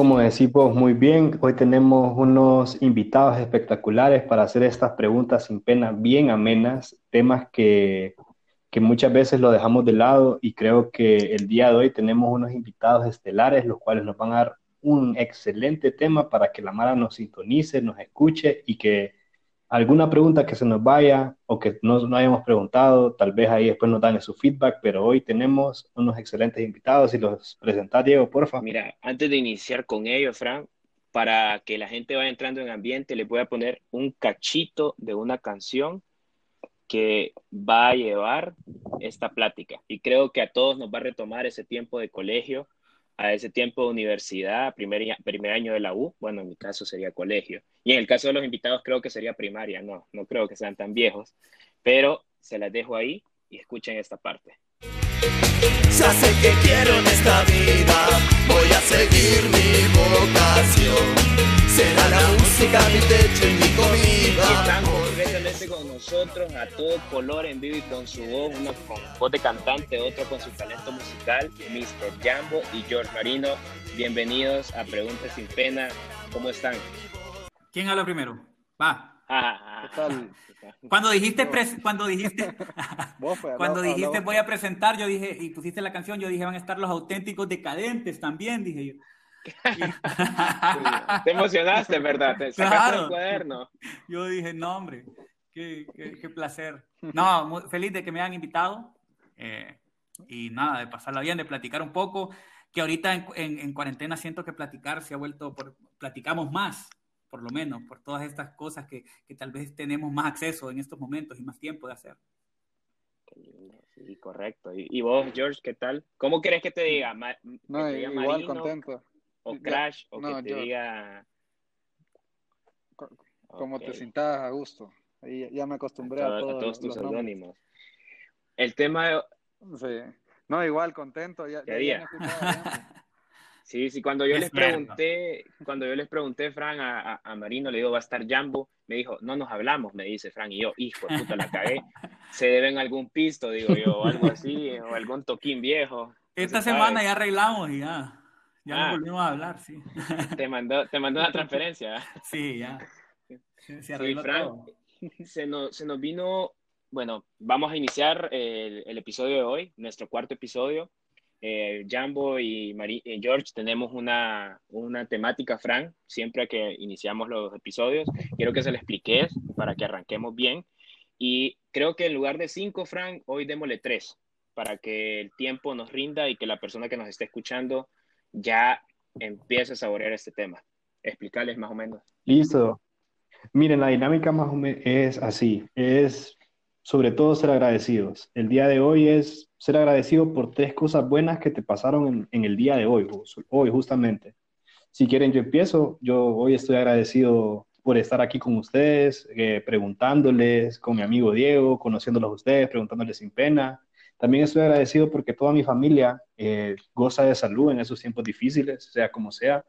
Como decimos muy bien, hoy tenemos unos invitados espectaculares para hacer estas preguntas sin pena, bien amenas, temas que, que muchas veces lo dejamos de lado y creo que el día de hoy tenemos unos invitados estelares, los cuales nos van a dar un excelente tema para que la Mara nos sintonice, nos escuche y que alguna pregunta que se nos vaya o que no, no hayamos preguntado, tal vez ahí después nos dan su feedback, pero hoy tenemos unos excelentes invitados y los presentar, Diego, porfa. Mira, antes de iniciar con ellos, Fran, para que la gente vaya entrando en ambiente, les voy a poner un cachito de una canción que va a llevar esta plática. Y creo que a todos nos va a retomar ese tiempo de colegio, a ese tiempo universidad, primer, primer año de la U, bueno, en mi caso sería colegio. Y en el caso de los invitados creo que sería primaria, no, no creo que sean tan viejos, pero se las dejo ahí y escuchen esta parte. Ya sé que quiero en esta vida, voy a seguir mi vocación. Será la música mi techo y mi comida. Estamos directamente con nosotros a todo color en vivo y con su voz, uno con voz de cantante, otro con su talento musical, Mr. Jambo y George Marino. Bienvenidos a Preguntas sin Pena. ¿Cómo están? ¿Quién habla primero? Va. Cuando dijiste, cuando dijiste, pues, cuando dijiste voy a presentar, yo dije, y pusiste la canción, yo dije van a estar los auténticos decadentes también, dije yo. Te emocionaste, ¿verdad? Te sacaste Claro. el cuaderno. Yo dije, no, hombre, qué, qué- qué placer. No, muy feliz de que me hayan invitado. eh, y nada, de pasarla bien, de platicar un poco. Que ahorita en, en- en cuarentena siento que platicar se ha vuelto, por, platicamos más, por lo menos, por todas estas cosas que, que tal vez tenemos más acceso en estos momentos y más tiempo de hacer. Qué lindo, Sí, correcto. ¿Y, y vos, George, qué tal? ¿Cómo querés que te diga? Ma- que No, te diga igual Marino, contento. o Crash o no, que te yo- diga... Co- Como Ok, te sintas a gusto. Ahí ya- me a, acostumbré a, todo- a todos todos los- tus seudónimos. El tema, Sí. No, igual contento. Ya, ¿Qué ya día? Sí, sí, cuando yo Es les cierto. pregunté, cuando yo les pregunté, Fran, a, a- a Marino, le digo, va a estar Jambo, me dijo, no nos hablamos, me dice Fran, y yo, hijo de puta, la cagué. Se deben algún pisto, digo yo, o algo así, o algún toquín viejo. Esta No se semana sabe. ya arreglamos y ya. Ya Ah. no volvimos a hablar, sí. Te mandó, te mandó una transferencia. Sí, ya. Se Sí, arregló todo. se nos, se nos vino, bueno, vamos a iniciar el, el episodio de hoy, nuestro cuarto episodio. Eh, Jambo y, y George tenemos una, una temática, Frank, siempre que iniciamos los episodios. Quiero que se le expliques para que arranquemos bien. Y creo que en lugar de cinco, Frank, hoy démosle tres, para que el tiempo nos rinda y que la persona que nos esté escuchando ya empiece a saborear este tema. Explicarles más o menos. Listo. Miren, la dinámica más o menos es así, es sobre todo ser agradecidos. El día de hoy es ser agradecido por tres cosas buenas que te pasaron en, en el día de hoy, hoy justamente. Si quieren, yo empiezo. Yo hoy estoy agradecido por estar aquí con ustedes, eh, preguntándoles, con mi amigo Diego, conociéndolos a ustedes, preguntándoles sin pena. También estoy agradecido porque toda mi familia eh, goza de salud en esos tiempos difíciles, sea como sea.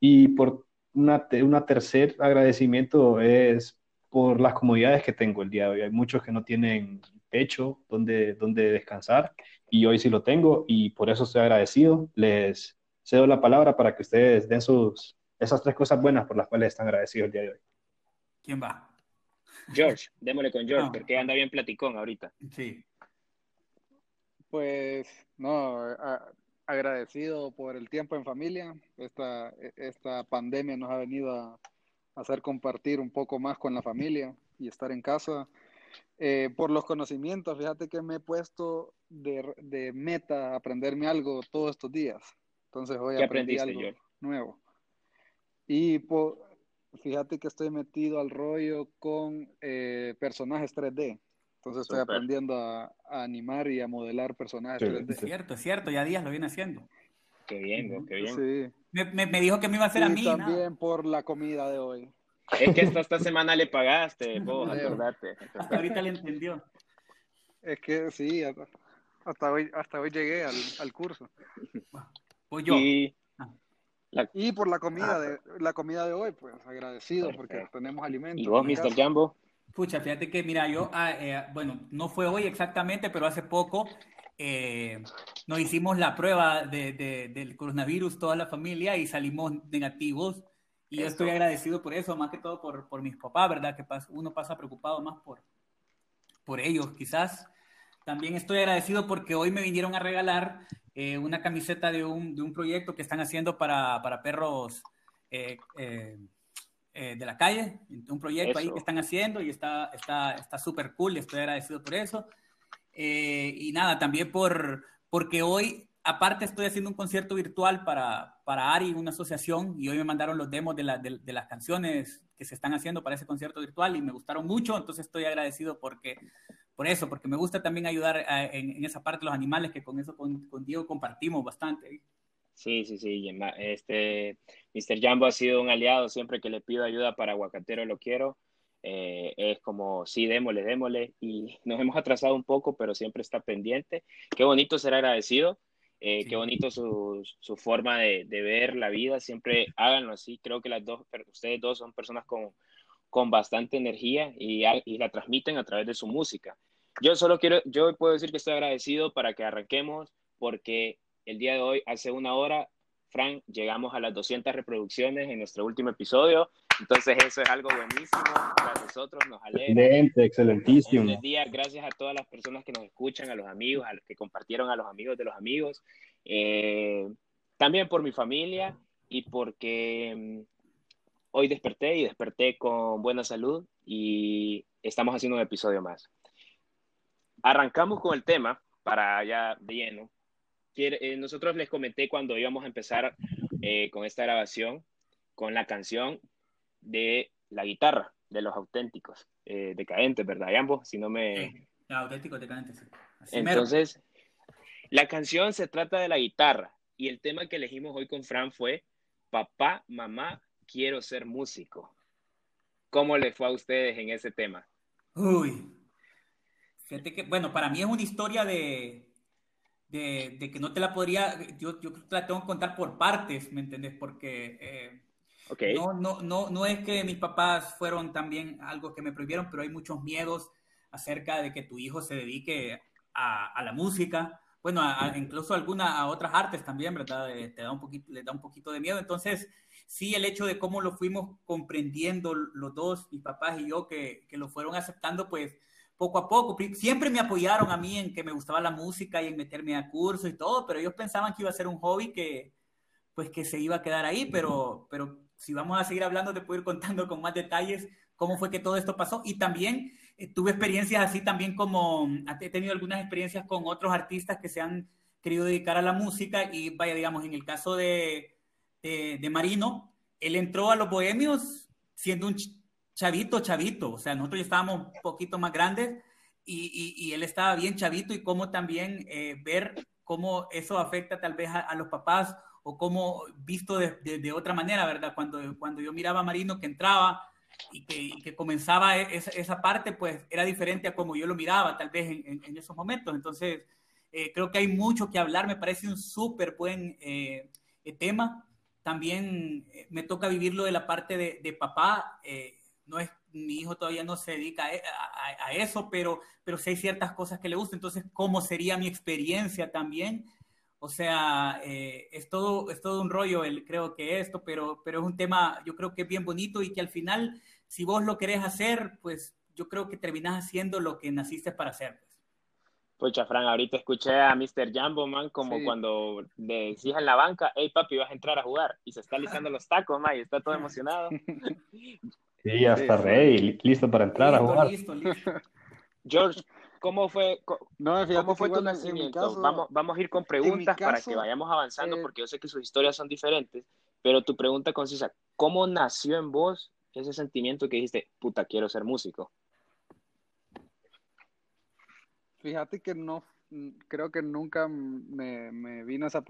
Y por una, una tercer agradecimiento es por las comodidades que tengo el día de hoy. Hay muchos que no tienen techo donde, donde descansar y hoy sí lo tengo y por eso estoy agradecido. Les cedo la palabra para que ustedes den sus, esas tres cosas buenas por las cuales están agradecidos el día de hoy. ¿Quién va? George, démosle con George, No. porque anda bien platicón ahorita. Sí. Pues, no, a- agradecido por el tiempo en familia. Esta, esta pandemia nos ha venido a hacer compartir un poco más con la familia y estar en casa. Eh, por los conocimientos, fíjate que me he puesto de, de meta aprenderme algo todos estos días. Entonces hoy ¿Qué aprendí algo nuevo. Y po- fíjate que estoy metido al rollo con eh, personajes 3D. Entonces estoy aprendiendo a, a animar y a modelar personajes Excelente. 3D. Es cierto, es cierto, ya días lo viene haciendo. Qué bien, qué bien. Sí. Me, me- me dijo que me iba a hacer a Y mí. nada. también por la comida de hoy. Es que esta, esta semana le pagaste, vos, acordate. Hasta ahorita le entendió. Es que sí, hasta, hasta hoy, hasta hoy llegué al, al curso. Pues yo. Y Y por la comida de la comida de hoy, pues agradecido porque Perfecto. tenemos alimentos. ¿Y vos, la Mr. Jambo? Pucha, fíjate que, mira, yo, ah, eh, bueno, no fue hoy exactamente, pero hace poco eh, nos hicimos la prueba de, de, del coronavirus, toda la familia, y salimos negativos. Y yo estoy agradecido por eso, más que todo por, por mis papás, ¿verdad? Que uno pasa preocupado más por, por ellos, quizás. También estoy agradecido porque hoy me vinieron a regalar eh, una camiseta de un, de un, proyecto que están haciendo para, para perros eh, eh, de la calle, un proyecto ahí que están haciendo y está súper está, cool, estoy agradecido por eso. Y nada, también por, porque hoy, aparte estoy haciendo un concierto virtual para, para ARI, una asociación, y hoy me mandaron los demos de, la, de, de las canciones que se están haciendo para ese concierto virtual y me gustaron mucho, entonces estoy agradecido porque por eso, porque me gusta también ayudar en, esa parte los animales, que con eso con, Diego compartimos bastante. Sí, sí, sí. Este, Mr. Jambo ha sido un aliado siempre que le pido ayuda para Aguacatero, lo quiero. Eh, es como, sí, démosle, démosle. Y nos hemos atrasado un poco, pero siempre está pendiente. Qué bonito ser agradecido. Eh, qué bonito su, su forma de, de, ver la vida. Siempre háganlo así. Creo que las dos, ustedes dos son personas con, con bastante energía y, y, la transmiten a través de su música. Yo solo quiero, yo puedo decir que estoy agradecido para que arranquemos porque el día de hoy, hace una hora, Frank, llegamos a las 200 reproducciones en nuestro último episodio. Entonces eso es algo buenísimo para nosotros, nos alegra. Excelente, excelentísimo. Día, gracias a todas las personas que nos escuchan, a los amigos, a los que compartieron, a los amigos de los amigos. Eh, también por mi familia y porque mm, hoy desperté y desperté con buena salud y estamos haciendo un episodio más. Arrancamos con el tema para ya de lleno. Eh, nosotros les comenté cuando íbamos a empezar eh, con esta grabación, con la canción de la guitarra de los auténticos, eh, decadentes, ¿verdad, ambos? Si no me... auténticos, decadentes. Entonces, la canción se trata de la guitarra y el tema que elegimos hoy con Fran fue Papá, Mamá, quiero ser músico. ¿Cómo le fue a ustedes en ese tema? Uy, fíjate que, bueno, para mí es una historia de, de, de que no te la podría, yo, yo te la tengo que contar por partes, ¿me entendés? Porque eh, okay. no, no, no, no es que mis papás fueron también algo que me prohibieron, pero hay muchos miedos acerca de que tu hijo se dedique a, a la música bueno, incluso alguna, a otras artes también, ¿verdad? Eh, te da un poquito, le da un poquito de miedo. Entonces, sí, el hecho de cómo lo fuimos comprendiendo los dos, mis papás y yo, que, que lo fueron aceptando, pues poco a poco. Siempre me apoyaron a mí en que me gustaba la música y en meterme a cursos y todo, pero ellos pensaban que iba a ser un hobby que, pues, que se iba a quedar ahí, pero, pero si vamos a seguir hablando, te puedo ir contando con más detalles cómo fue que todo esto pasó. Y también eh, tuve experiencias así también como, he tenido algunas experiencias con otros artistas que se han querido dedicar a la música y vaya, digamos, en el caso de, de, Marino, él entró a los bohemios siendo un chavito, chavito, o sea, nosotros ya estábamos un poquito más grandes y, y, él estaba bien chavito y cómo también eh, ver cómo eso afecta tal vez a, los papás o cómo visto de, otra manera, ¿verdad? Cuando, cuando yo miraba a Marino que entraba y que, que comenzaba e, esa, esa, parte, pues era diferente a como yo lo miraba tal vez en, esos momentos. Entonces, eh, creo que hay mucho que hablar, me parece un súper buen eh, tema también eh, me toca vivirlo de la parte de, papá. No es, mi hijo todavía no se dedica a, eso, pero, pero sí ciertas cosas que le gustan. Entonces, ¿cómo sería mi experiencia también? O sea, eh, es, todo, es todo un rollo, el, creo que esto, pero, pero es un tema, yo creo que es bien bonito y que al final, si vos lo querés hacer, pues yo creo que terminás haciendo lo que naciste para hacer. Pucha, Fran, ahorita escuché a Mr. Jambo, man, como cuando le decías en la banca, hey papi, vas a entrar a jugar, y se está listando los tacos, man, y está todo emocionado. Sí, hasta rey, listo para entrar a jugar. Listo, listo. George, ¿cómo fue, no, ¿cómo fue tu nacimiento? vamos, vamos a ir con preguntas para que vayamos avanzando, eh, porque yo sé que sus historias son diferentes, pero tu pregunta concisa, ¿cómo nació en vos ese sentimiento que dijiste, puta, quiero ser músico? Fíjate que no, creo que nunca me, me vino esa,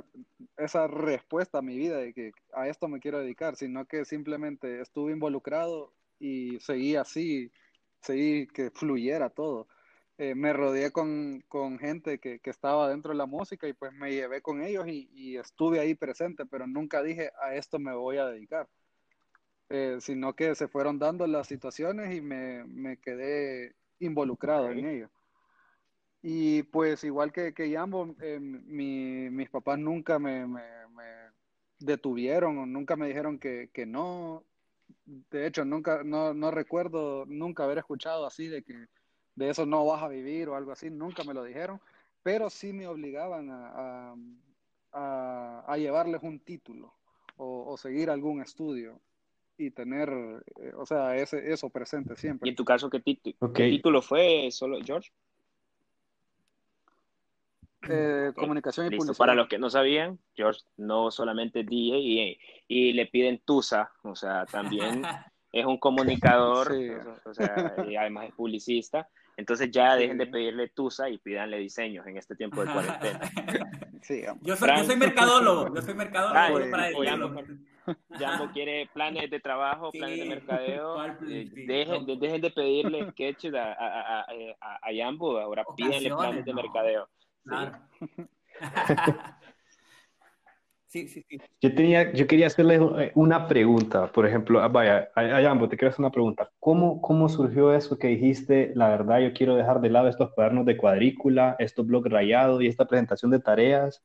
esa respuesta a mi vida de que a esto me quiero dedicar, sino que simplemente estuve involucrado y seguí así, seguí que fluyera todo. Eh, me rodeé con, con gente que, que, estaba dentro de la música y pues me llevé con ellos y, y, estuve ahí presente, pero nunca dije a esto me voy a dedicar, eh, sino que se fueron dando las situaciones y me, me quedé involucrado en ello. Y pues igual que, que Jambo, eh, mi, mis papás nunca me, me, me detuvieron o nunca me dijeron que, que no. De hecho, nunca, no, no recuerdo nunca haber escuchado así de que de eso no vas a vivir o algo así, nunca me lo dijeron, pero sí me obligaban a, a, a, llevarles un título o, o, seguir algún estudio y tener, eh, o sea, ese, eso presente siempre. ¿Y en tu caso qué, título, okay. ¿qué título fue solo, George? Eh, okay. Comunicación y Listo. publicidad. Para los que no sabían, George no solamente es DJ y, y le piden Tusa, o sea, también es un comunicador, sí. o, sea, y además es publicista. Entonces ya sí. dejen de pedirle Tusa y pídanle diseños en este tiempo de cuarentena. Sí, yo, soy, yo soy mercadólogo, yo soy mercadólogo ah, pues, para decirlo. Jambo quiere planes de trabajo, sí. planes de mercadeo. Eh, dejen, de, dejen de pedirle sketches a, a, a, a, Jambo, ahora pídenle planes de mercadeo. Claro. Sí, sí, sí. Yo, tenía, yo quería hacerle una pregunta, por ejemplo, ah, vaya, a Jambo, te quiero hacer una pregunta. ¿Cómo, ¿Cómo surgió eso que dijiste, la verdad, yo quiero dejar de lado estos cuadernos de cuadrícula, estos blogs rayados y esta presentación de tareas?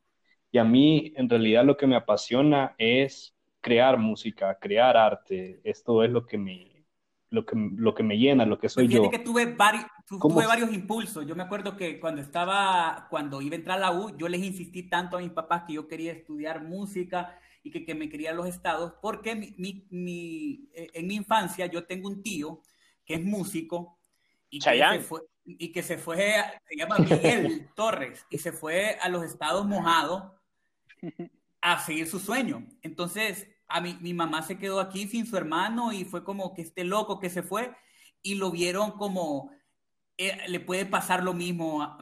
Y a mí, en realidad, lo que me apasiona es crear música, crear arte. Esto es lo que me, lo que, lo que me llena, lo que soy pues yo. que tuve, vari, tuve varios impulsos. Yo me acuerdo que cuando estaba, cuando iba a entrar a la U, yo les insistí tanto a mis papás que yo quería estudiar música y que, que me quería los estados, porque mi, mi, mi, eh, en mi infancia yo tengo un tío que es músico y que, se fue, y que se fue, se llama Miguel Torres, y se fue a los estados mojados a seguir su sueño. Entonces, a mi, mi mamá se quedó aquí sin su hermano y fue como que este loco que se fue y lo vieron como eh, le puede pasar lo mismo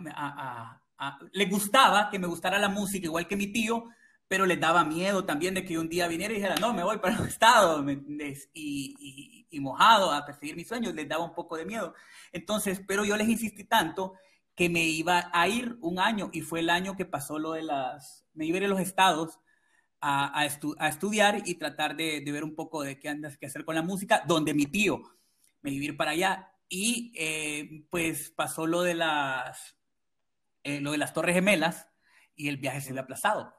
le gustaba que me gustara la música igual que mi tío pero les daba miedo también de que un día viniera y dijera no me voy para los estados y, y, y, mojado a perseguir mis sueños les daba un poco de miedo. Entonces pero yo les insistí tanto que me iba a ir un año y fue el año que pasó lo de las me iba a ir a los estados a, a, estu a, estudiar y tratar de, de, ver un poco de qué andas que hacer con la música, donde mi tío me iba a ir para allá. Y eh, pues pasó lo de las eh, lo de las Torres Gemelas y el viaje se había aplazado.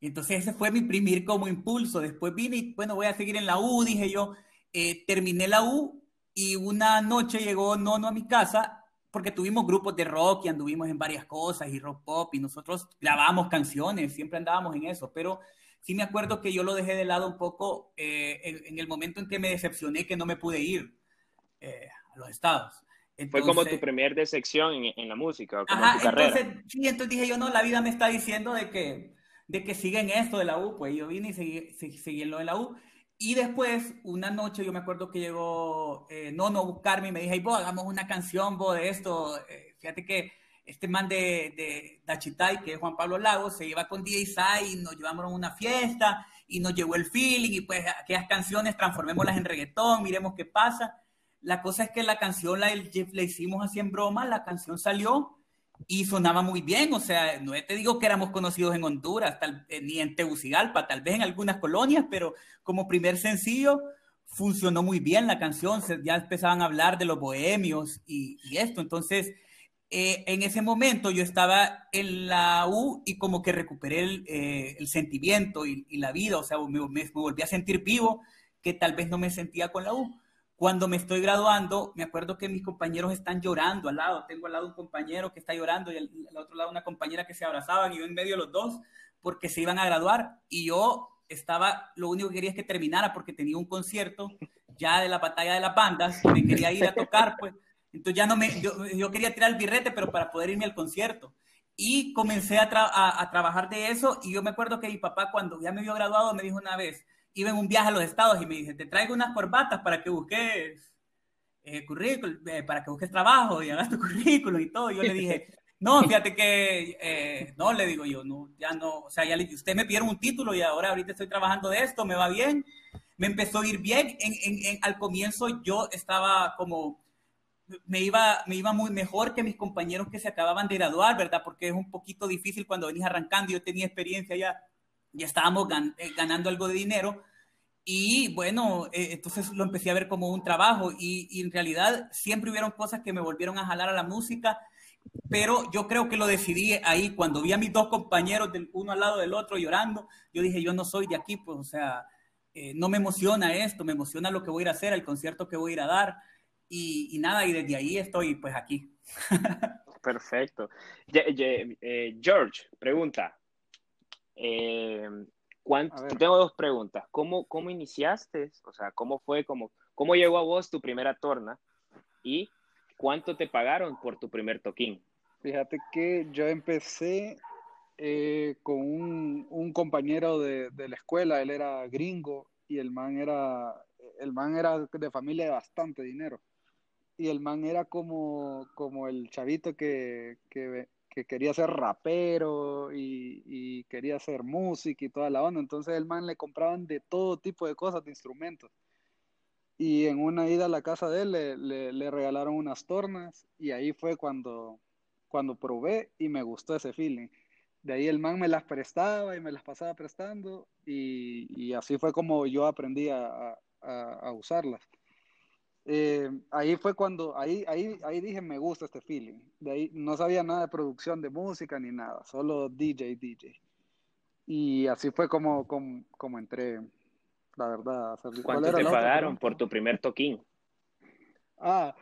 Entonces ese fue mi primer como impulso. Después vine y bueno, voy a seguir en la U, dije yo, eh, terminé la U y una noche llegó Nono a mi casa porque tuvimos grupos de rock y anduvimos en varias cosas y rock pop y nosotros grabamos canciones, siempre andábamos en eso, pero sí me acuerdo que yo lo dejé de lado un poco eh, en, en, el momento en que me decepcioné que no me pude ir eh, a los estados. Entonces, Fue como tu primer decepción en, en la música, como ajá, tu carrera. Entonces, sí, entonces dije yo, no, la vida me está diciendo de que, de que siga en esto de la U, pues yo vine y seguí, seguí en lo de la U. Y después, una noche, yo me acuerdo que llegó eh, Nono a buscarme y me dije, hey, vos, hagamos una canción, vos, de esto. Eh, fíjate que este man de, de Dachitay, que es Juan Pablo Lagos, se iba con DJ Sai y nos llevamos a una fiesta y nos llegó el feeling y pues aquellas canciones transformémoslas en reggaetón, miremos qué pasa. La cosa es que la canción la, la hicimos así en broma, la canción salió y sonaba muy bien, o sea, no te digo que éramos conocidos en Honduras, tal, eh, ni en Tegucigalpa, tal vez en algunas colonias, pero como primer sencillo funcionó muy bien la canción, ya empezaban a hablar de los bohemios y, y esto, entonces eh, en ese momento yo estaba en la U y como que recuperé el, eh, sentimiento y, la vida, o sea, me, volví a sentir vivo, que tal vez no me sentía con la U. Cuando me estoy graduando, me acuerdo que mis compañeros están llorando al lado, tengo al lado un compañero que está llorando y al, al otro lado una compañera que se abrazaban y yo en medio los dos porque se iban a graduar. Y yo estaba, lo único que quería es que terminara porque tenía un concierto ya de la batalla de las bandas, me quería ir a tocar, pues entonces ya no me, yo, yo, quería tirar el birrete, pero para poder irme al concierto. Y comencé a, tra a, a, trabajar de eso y yo me acuerdo que mi papá cuando ya me vio graduado me dijo una vez, iba en un viaje a los estados y me dice, te traigo unas corbatas para que busques eh, currículum, eh, para que busques trabajo y hagas tu currículum y todo. Y yo le dije, no, fíjate que, eh, no, le digo yo, no, ya no, o sea, ya le, usted me pidieron un título y ahora ahorita estoy trabajando de esto, me va bien, me empezó a ir bien. En, en, en, al comienzo yo estaba como me iba, me iba muy mejor que mis compañeros que se acababan de graduar, ¿verdad? Porque es un poquito difícil cuando venís arrancando, yo tenía experiencia ya, ya estábamos eh, ganando algo de dinero. Y bueno, eh, entonces lo empecé a ver como un trabajo y, y, en realidad siempre hubieron cosas que me volvieron a jalar a la música pero yo creo que lo decidí ahí cuando vi a mis dos compañeros del uno al lado del otro llorando, yo dije, yo no soy de aquí, pues, o sea, eh, no me emociona esto, me emociona lo que voy a ir a hacer, el concierto que voy a ir a dar, y, nada, y desde ahí estoy pues aquí. Perfecto. Eh, George, pregunta. Eh, tengo dos preguntas. ¿Cómo, ¿Cómo iniciaste? O sea, ¿cómo fue? Cómo, ¿Cómo llegó a vos tu primera torna? ¿Y cuánto te pagaron por tu primer toquín? Fíjate que yo empecé eh, con un, un compañero de, de, la escuela, él era gringo y el man era, el man era de familia de bastante dinero y el man era como, como el chavito que, que, que quería ser rapero y, y, quería hacer música y toda la onda. Entonces el man le compraban de todo tipo de cosas, de instrumentos. Y en una ida a la casa de él le, le, regalaron unas tornas y ahí fue cuando, cuando probé y me gustó ese feeling. De ahí el man me las prestaba y me las pasaba prestando y, y así fue como yo aprendí a, a, a usarlas. Eh, ahí fue cuando, ahí, ahí, ahí dije, me gusta este feeling. De ahí no sabía nada de producción de música ni nada, solo DJ, DJ. Y así fue como, como, como entré, la verdad. ¿Cuánto te pagaron por tu primer toquín? Ah,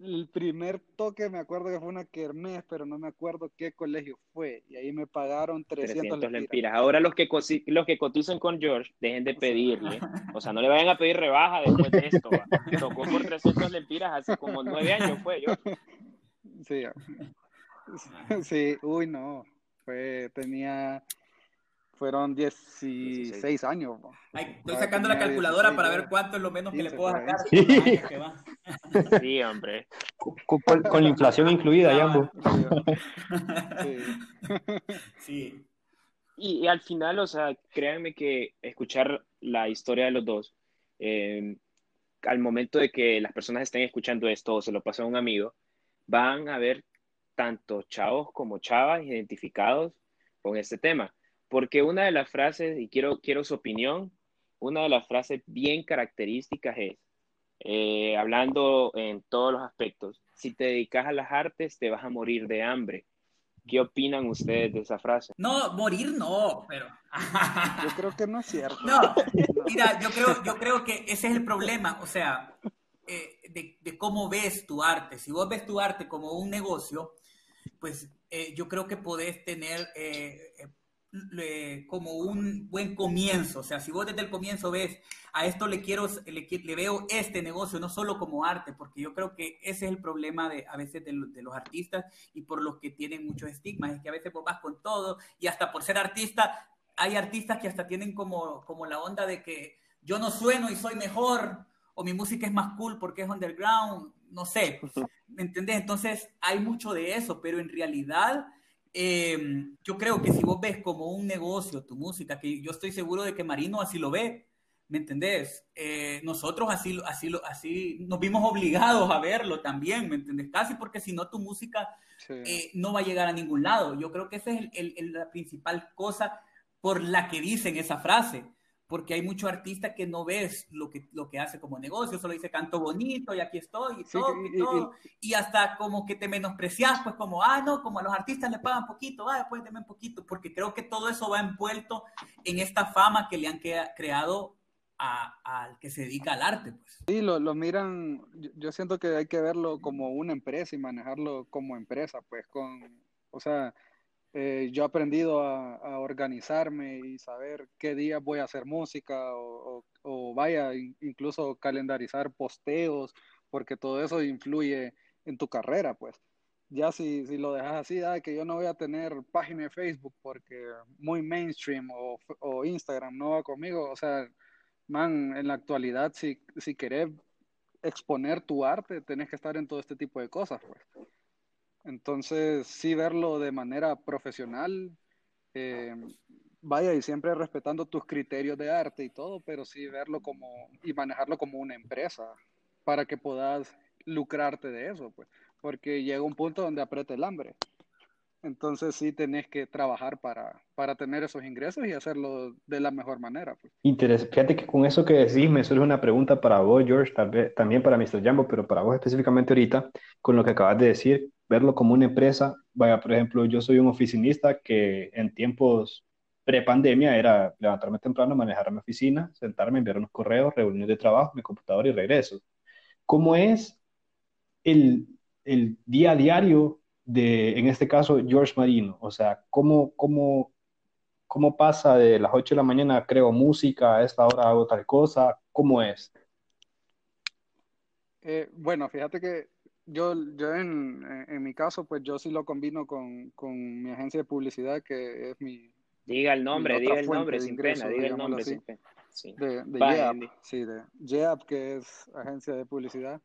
el primer toque me acuerdo que fue una kermés, pero no me acuerdo qué colegio fue. Y ahí me pagaron 300, lempiras. Ahora los que, los que cotizan con George, dejen de pedirle. O sea, no le vayan a pedir rebaja después de esto. Tocó por 300 lempiras hace como nueve años fue yo. Sí. Sí, uy, no. Fue, tenía fueron 16 años. estoy sacando la calculadora para ver cuánto es lo menos que le puedo sacar. Sí, hombre. Con, la inflación incluida, ya. Sí. Y, al final, o sea, créanme que escuchar la historia de los dos, eh, al momento de que las personas estén escuchando esto o se lo pasa a un amigo, van a ver tanto chavos como chavas identificados con este tema porque una de las frases, y quiero, quiero su opinión, una de las frases bien características es, eh, hablando en todos los aspectos, si te dedicas a las artes te vas a morir de hambre. ¿Qué opinan ustedes de esa frase? No, morir no, pero... yo creo que no es cierto. No, mira, yo creo, yo creo que ese es el problema, o sea, eh, de, cómo ves tu arte. Si vos ves tu arte como un negocio, pues eh, yo creo que podés tener como un buen comienzo. O sea, si vos desde el comienzo ves, a esto le quiero, le, veo este negocio, no solo como arte, porque yo creo que ese es el problema de a veces de, los artistas y por los que tienen muchos estigmas, es que a veces vos vas con todo y hasta por ser artista, hay artistas que hasta tienen como, como la onda de que yo no sueno y soy mejor, o mi música es más cool porque es underground, no sé, ¿me entendés? Entonces hay mucho de eso, pero en realidad Em, yo creo que si vos ves como un negocio tu música, que yo estoy seguro de que Marino así lo ve, ¿me entendés? Eh, nosotros así, así, así nos vimos obligados a verlo también, ¿me entendés? Casi porque si no tu música eh, no va a llegar a ningún lado. Yo creo que esa es la principal cosa por la que dicen esa frase porque hay muchos artistas que no ves lo que, lo que hace como negocio, solo dice canto bonito y aquí estoy y todo, y, todo. Y, hasta como que te menosprecias, pues como, ah, no, como a los artistas le pagan poquito, ah, deme un poquito, porque creo que todo eso va envuelto en esta fama que le han creado al que se dedica al arte. Pues. Sí, lo, lo miran, yo siento que hay que verlo como una empresa y manejarlo como empresa, pues con, o sea, eh, yo he aprendido a, organizarme y saber qué días voy a hacer música o, vaya, incluso calendarizar posteos, porque todo eso influye en tu carrera, pues. Ya si, si lo dejas así, que yo no voy a tener página de Facebook porque muy mainstream o, Instagram no va conmigo, o sea, man, en la actualidad, si, si querés exponer tu arte, tenés que estar en todo este tipo de cosas, pues. Entonces, sí verlo de manera profesional, eh, vaya, y siempre respetando tus criterios de arte y todo, pero sí verlo como, y manejarlo como una empresa, para que puedas lucrarte de eso, pues, porque llega un punto donde aprieta el hambre. Entonces sí tenés que trabajar para, para tener esos ingresos y hacerlo de la mejor manera. Pues. Fíjate que con eso que decís me surge una pregunta para vos, George, también para Mr. Jambo, pero para vos específicamente ahorita, con lo que acabas de decir, verlo como una empresa. Vaya, por ejemplo, yo soy un oficinista que en tiempos pre-pandemia era levantarme temprano, manejar mi oficina, sentarme, enviar unos correos, reuniones de trabajo, mi computadora y regreso. ¿Cómo es el, el día a diario de, en este caso, George Marino? O sea, ¿cómo, cómo, cómo pasa de las 8 de la mañana, creo música, a esta hora hago tal cosa? ¿Cómo es? Eh, bueno, fíjate que yo, yo en, en, mi caso, pues yo sí lo combino con, con mi agencia de publicidad, que es mi, Diga el nombre, diga el nombre sin pena, diga el nombre sin pena. Sí. De, de Yeap, sí, de Yeap, que es agencia de publicidad.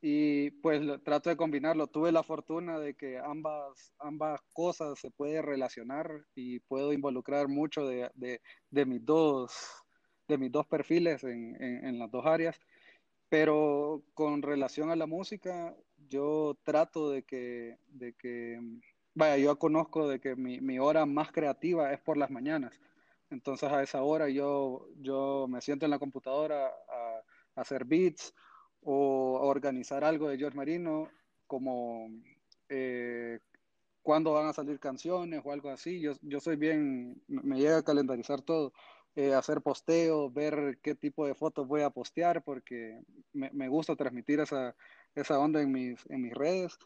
Y pues trato de combinarlo. Tuve la fortuna de que ambas, ambas cosas se pueden relacionar y puedo involucrar mucho de, de, de mis, dos, de mis dos perfiles en, en, en las dos áreas. Pero con relación a la música, yo trato de que, de que vaya, yo conozco de que mi, mi, hora más creativa es por las mañanas. Entonces a esa hora yo, yo me siento en la computadora a, hacer beats o a organizar algo de George Marino, como eh, cuándo van a salir canciones o algo así. Yo, yo soy bien, me llega a calendarizar todo. Eh, hacer posteo, ver qué tipo de fotos voy a postear, porque me, me gusta transmitir esa, esa onda en mis, en mis redes.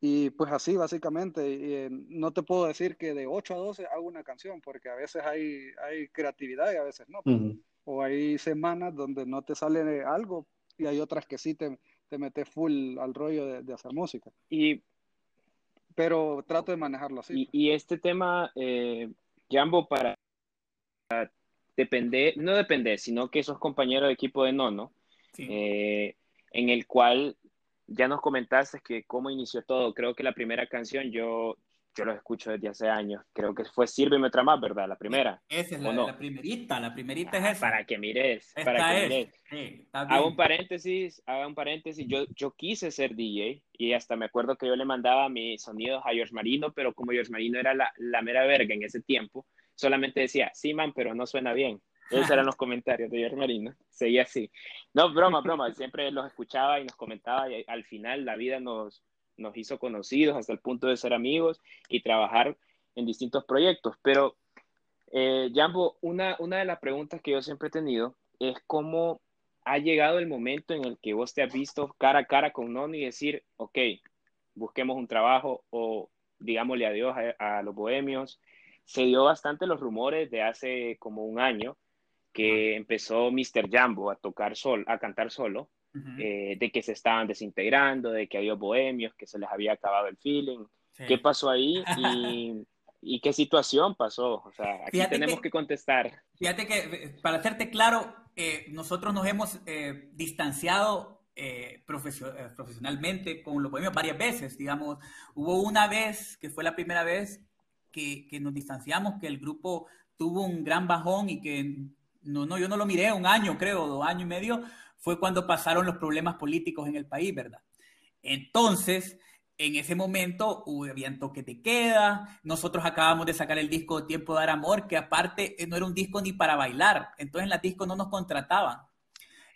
Y pues así, básicamente, y, eh, no te puedo decir que de 8 a 12 hago una canción, porque a veces hay, hay creatividad y a veces no. Uh -huh. O hay semanas donde no te sale algo y hay otras que sí te, te metes full al rollo de, de, hacer música. Y, Pero trato de manejarlo así. Y, y este tema, eh, Jambo, para, para depender, no depender, sino que sos compañero de equipo de Nono, sí. eh, en el cual ya nos comentaste que cómo inició todo. Creo que la primera canción yo, yo lo escucho desde hace años. Creo que fue Sírveme otra más, ¿verdad? La primera. Esa es la, no? la, primerita, la primerita es esa. Para que mires, Esta para que es. mires. Sí, hago un paréntesis, hago un paréntesis. Yo, yo quise ser DJ y hasta me acuerdo que yo le mandaba mis sonidos a George Marino, pero como George Marino era la, la mera verga en ese tiempo, solamente decía, sí, man, pero no suena bien. Esos eran los comentarios de George Marino. Seguía así. No, broma, broma. Siempre los escuchaba y nos comentaba y al final la vida nos, nos hizo conocidos hasta el punto de ser amigos y trabajar en distintos proyectos. Pero, eh, Jambo, una, una de las preguntas que yo siempre he tenido es cómo ha llegado el momento en el que vos te has visto cara a cara con Noni y decir, ok, busquemos un trabajo o digámosle adiós a, a los bohemios. Se dio bastante los rumores de hace como un año que empezó Mr. Jambo a tocar sol, a cantar solo, uh -huh. eh, de que se estaban desintegrando, de que había bohemios, que se les había acabado el feeling. Sí. ¿Qué pasó ahí y, y, qué situación pasó? O sea, aquí fíjate tenemos que, que, contestar. Fíjate que, eh, para hacerte claro, eh, nosotros nos hemos eh, distanciado profesionalmente con los bohemios varias veces, digamos. Hubo una vez, que fue la primera vez, que, que nos distanciamos, que el grupo tuvo un gran bajón y que no, no, yo no lo miré un año, creo, dos años y medio, fue cuando pasaron los problemas políticos en el país, ¿verdad? Entonces, en ese momento hubo, habían de queda, nosotros acabamos de sacar el disco Tiempo de Dar Amor, que aparte no era un disco ni para bailar, entonces en la disco no nos contrataban.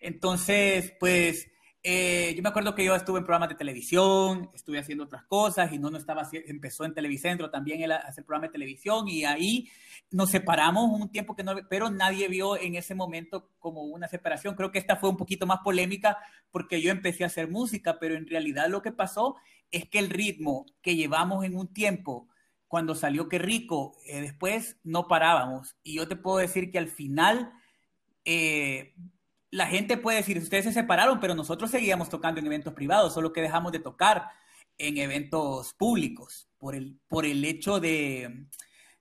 Entonces, pues, eh, yo me acuerdo que yo estuve en programas de televisión, estuve haciendo otras cosas y no, no estaba, empezó en Televicentro también a hacer programas de televisión y ahí nos separamos un tiempo que no, pero nadie vio en ese momento como una separación. Creo que esta fue un poquito más polémica porque yo empecé a hacer música, pero en realidad lo que pasó es que el ritmo que llevamos en un tiempo, cuando salió Qué Rico, eh, después no parábamos. Y yo te puedo decir que al final, eh, la gente puede decir, ustedes se separaron, pero nosotros seguíamos tocando en eventos privados, solo que dejamos de tocar en eventos públicos por el, por el hecho de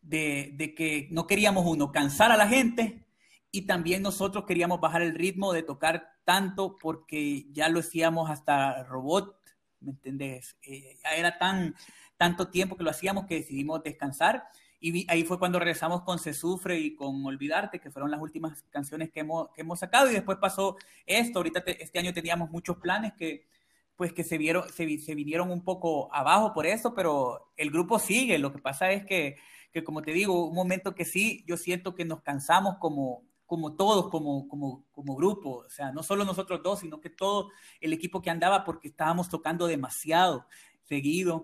de, que no queríamos uno cansar a la gente y también nosotros queríamos bajar el ritmo de tocar tanto porque ya lo hacíamos hasta robot, ¿me entendés? Eh, ya era tan, tanto tiempo que lo hacíamos que decidimos descansar y ahí fue cuando regresamos con Se Sufre y con Olvidarte, que fueron las últimas canciones que hemos, que hemos sacado. Y después pasó esto, ahorita te, este año teníamos muchos planes que pues que se, vieron, se, se vinieron un poco abajo por eso, pero el grupo sigue, lo que pasa es que que como te digo, un momento que sí, yo siento que nos cansamos como, como todos, como, como, como grupo, o sea, no solo nosotros dos, sino que todo el equipo que andaba porque estábamos tocando demasiado seguido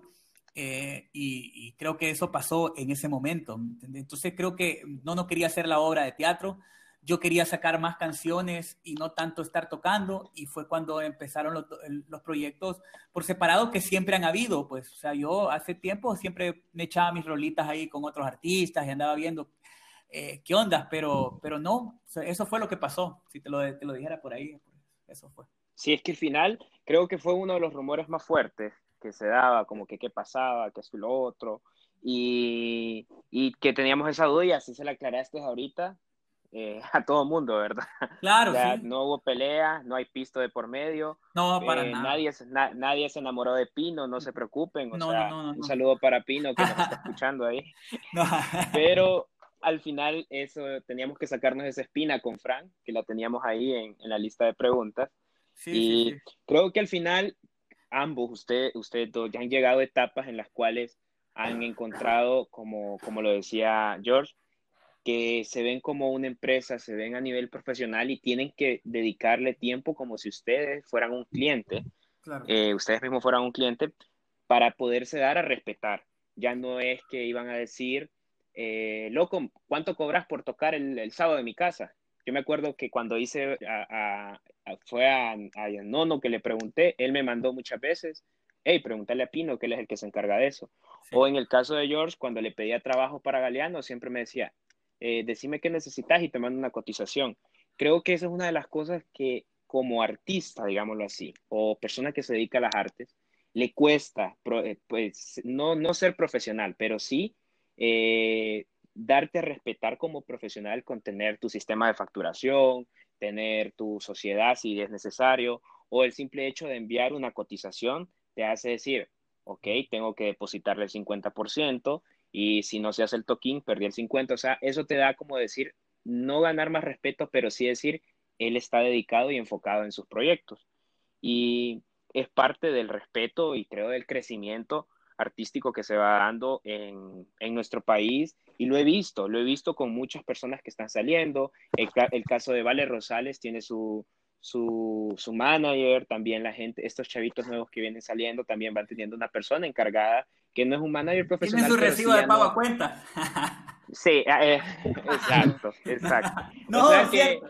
Eh, y, creo que eso pasó en ese momento. Entonces creo que no, no quería hacer la obra de teatro, yo quería sacar más canciones y no tanto estar tocando y fue cuando empezaron los, los, proyectos por separado que siempre han habido, pues, o sea, yo hace tiempo siempre me echaba mis rolitas ahí con otros artistas y andaba viendo eh, qué onda, pero, pero no, eso fue lo que pasó, si te lo, te lo dijera por ahí, pues, eso fue. Sí, es que al final creo que fue uno de los rumores más fuertes que se daba, como que qué pasaba, que esto y lo otro, y, y que teníamos esa duda y así se la aclaraste ahorita, eh, a todo mundo, ¿verdad? Claro, sí. No hubo pelea, no hay pisto de por medio. No, para eh, nada. Nadie, nadie se enamoró de Pino, no se preocupen. O sea, un saludo para Pino que nos está escuchando ahí. Pero al final eso teníamos que sacarnos esa espina con Frank, que la teníamos ahí en, en la lista de preguntas. Sí, y sí, creo que al final ambos, usted, ustedes dos, ya han llegado a etapas en las cuales han encontrado, como, como lo decía George, que se ven como una empresa, se ven a nivel profesional y tienen que dedicarle tiempo como si ustedes fueran un cliente, eh, ustedes mismos fueran un cliente, para poderse dar a respetar. Ya no es que iban a decir, eh, loco, ¿cuánto cobras por tocar el, sábado de mi casa? Yo me acuerdo que cuando hice, a, fue a, a, Nono que le pregunté, él me mandó muchas veces, hey, pregúntale a Pino, que él es el que se encarga de eso. O en el caso de George, cuando le pedía trabajo para Galeano, siempre me decía, eh, decime qué necesitas y te mando una cotización. Creo que esa es una de las cosas que como artista, digámoslo así, o persona que se dedica a las artes, le cuesta, eh, pues, no, no ser profesional, pero sí eh, darte a respetar como profesional con tener tu sistema de facturación, tener tu sociedad si es necesario, o el simple hecho de enviar una cotización te hace decir, ok, tengo que depositarle el 50% y si no se hace el token, perdí el 50. O sea, eso te da como decir, no ganar más respeto, pero sí decir, él está dedicado y enfocado en sus proyectos. Y es parte del respeto y creo del crecimiento artístico que se va dando en, en nuestro país. Y lo he visto, lo he visto con muchas personas que están saliendo. El, el caso de Vale Rosales tiene su, su, su, manager, también la gente, estos chavitos nuevos que vienen saliendo, también van teniendo una persona encargada que no es un manager profesional. Tiene su recibo de pago a cuenta. Sí, eh, exacto, exacto. no, o que,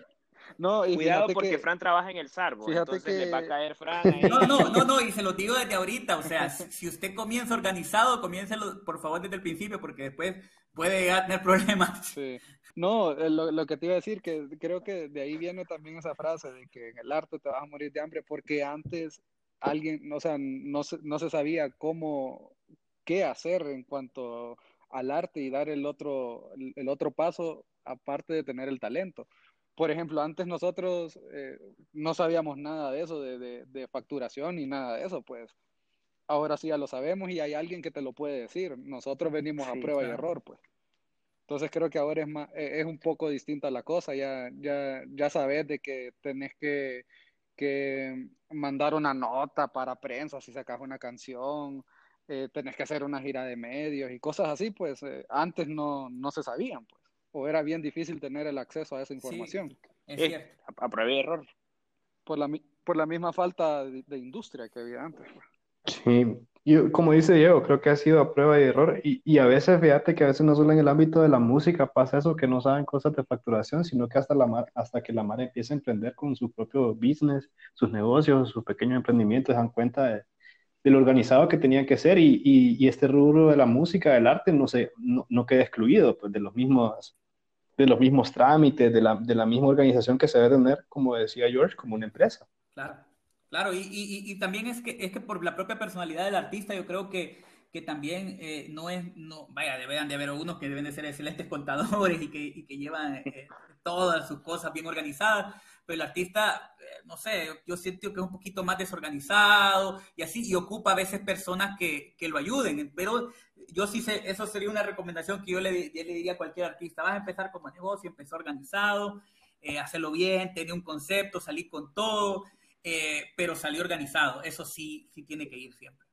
no, y Cuidado porque Fran trabaja en el Sarbo, entonces que... le va a caer Fran. No, no, no, no, y se lo digo desde ahorita, o sea, si usted comienza organizado, comiéncelo por favor desde el principio, porque después puede llegar a tener problemas. Sí. No, eh, lo, lo, que te iba a decir, que creo que de ahí viene también esa frase de que en el arte te vas a morir de hambre, porque antes alguien, o sea, no se, no se sabía cómo, qué hacer en cuanto al arte y dar el otro, el otro paso aparte de tener el talento. Por ejemplo, antes nosotros eh, no sabíamos nada de eso, de, de, facturación ni nada de eso, pues ahora sí ya lo sabemos y hay alguien que te lo puede decir. Nosotros venimos a prueba y error, pues. Entonces creo que ahora es, más, e, es un poco distinta la cosa, ya, ya, ya sabes de que tenés que, que mandar una nota para prensa si sacas una canción, eh, tenés que hacer una gira de medios y cosas así, pues eh, antes no, no se sabían, pues, o era bien difícil tener el acceso a esa información. es A, prueba y error. Por la, por la misma falta de, industria que había antes. Pues. Sí, y como dice Diego, creo que ha sido a prueba y error. Y, y, a veces, fíjate que a veces no solo en el ámbito de la música pasa eso, que no saben cosas de facturación, sino que hasta, la mar, hasta que la mar empieza a emprender con su propio business, sus negocios, sus pequeños emprendimientos, se dan cuenta de, lo organizado que tenía que ser y, y, este rubro de la música, del arte, no, se, no, no, queda excluido pues, de, los mismos, de los mismos trámites, de la, de la misma organización que se debe tener, como decía George, como una empresa. Claro, claro, y, y, y también es que, es que por la propia personalidad del artista, yo creo que, que también eh, no es, no, vaya, deben de haber unos que deben de ser excelentes contadores y que, y que llevan eh, todas sus cosas bien organizadas, pero el artista, eh, no sé, yo siento que es un poquito más desorganizado y así, y ocupa a veces personas que, que lo ayuden, pero yo sí sé, eso sería una recomendación que yo le, le diría a cualquier artista, vas a empezar como negocio, empezar organizado, eh, hacerlo bien, tener un concepto, salir con todo, eh, pero salir organizado, eso sí, sí tiene que ir siempre.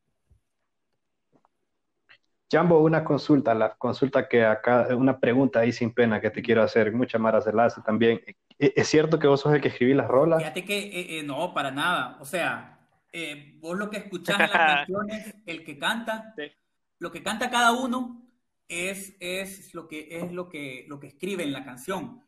Jambo, una consulta, la consulta que acá, una pregunta ahí sin pena que te quiero hacer, mucha Mara se la hace también. ¿E-, ¿Es cierto que vos sos el que escribí las rolas? Fíjate que eh, eh, no, para nada. O sea, eh, vos lo que escuchás en las canciones, el que canta, lo que canta cada uno es, es, lo, que, es lo, que, lo que escribe en la canción.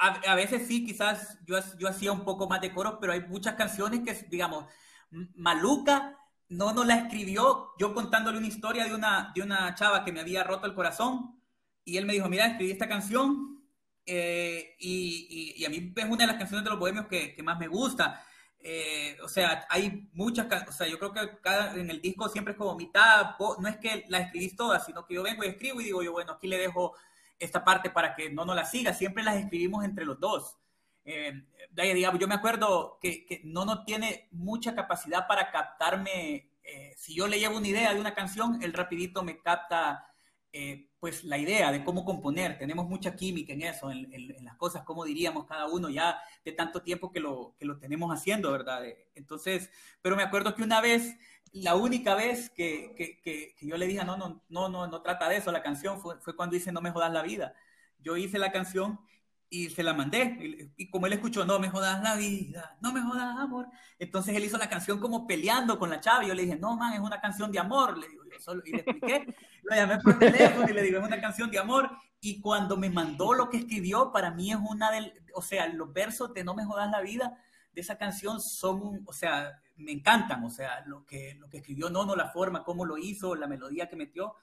Eh, a, veces sí, quizás yo, yo hacía un poco más de coro, pero hay muchas canciones que, digamos, Maluca no nos la escribió yo contándole una historia de una, de una chava que me había roto el corazón y él me dijo, mira, escribí esta canción eh, y, y, a mí es una de las canciones de los bohemios que, que más me gusta. Eh, o sea, hay muchas, o sea, yo creo que cada, en el disco siempre es como mitad, no es que la escribís todas, sino que yo vengo y escribo y digo yo, bueno, aquí le dejo esta parte para que no nos la siga, siempre las escribimos entre los dos. Eh, digamos, yo me acuerdo que, que no tiene mucha capacidad para captarme, eh, si yo le llevo una idea de una canción, él rapidito me capta eh, pues la idea de cómo componer. Tenemos mucha química en eso, en, las cosas, como diríamos cada uno ya de tanto tiempo que lo, que lo tenemos haciendo, ¿verdad? Entonces, pero me acuerdo que una vez, la única vez que, que, que, yo le dije, no, no, no, no, no trata de eso, la canción fue, fue cuando hice No me jodas la vida. Yo hice la canción y se la mandé. Y, como él escuchó, no me jodas la vida, no me jodas amor. Entonces él hizo la canción como peleando con la chava. Y yo le dije, no, man, es una canción de amor. Le digo, yo solo, y le expliqué, lo llamé por teléfono y le digo, es una canción de amor. Y cuando me mandó lo que escribió, para mí es una del, o sea, los versos de No me jodas la vida de esa canción son, o sea, me encantan. O sea, lo que, lo que escribió Nono, la forma, cómo lo hizo, la melodía que metió,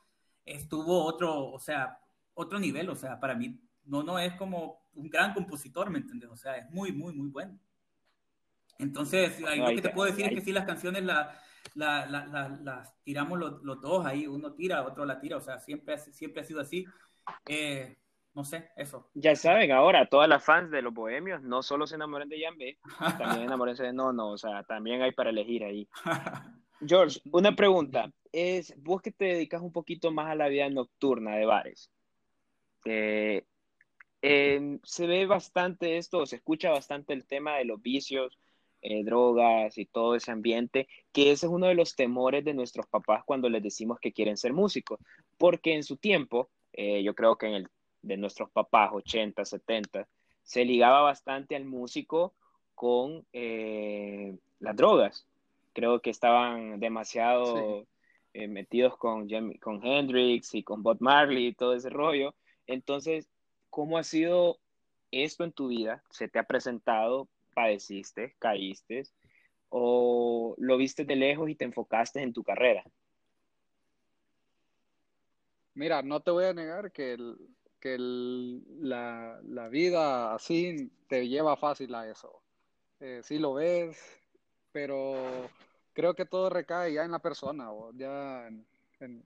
estuvo otro, o sea, otro nivel. O sea, para mí, Nono es como un gran compositor, ¿me entiendes? O sea, es muy, muy, muy bueno. Entonces, lo que te puedo decir es que sí, las canciones la, las tiramos los, los, dos ahí, uno tira, otro la tira, o sea, siempre, siempre ha sido así. Eh, no sé, eso. Ya saben, ahora, todas las fans de los bohemios no solo se enamoran de Jan B, también enamorense de No, no, o sea, también hay para elegir ahí. George, una pregunta, es vos que te dedicas un poquito más a la vida nocturna de bares, eh, se ve bastante esto, se escucha bastante el tema de los vicios, eh, drogas y todo ese ambiente, que ese es uno de los temores de nuestros papás cuando les decimos que quieren ser músicos, porque en su tiempo, eh, yo creo que en el de nuestros papás, 80, 70, se ligaba bastante al músico con eh, las drogas. Creo que estaban demasiado metidos con, con Hendrix y con Bob Marley y todo ese rollo. Entonces, ¿Cómo ha sido esto en tu vida? ¿Se te ha presentado? ¿Padeciste? ¿Caíste? ¿O lo viste de lejos y te enfocaste en tu carrera? Mira, no te voy a negar que, que la, vida así te lleva fácil a eso. Eh, sí lo ves, pero creo que todo recae ya en la persona o ya en,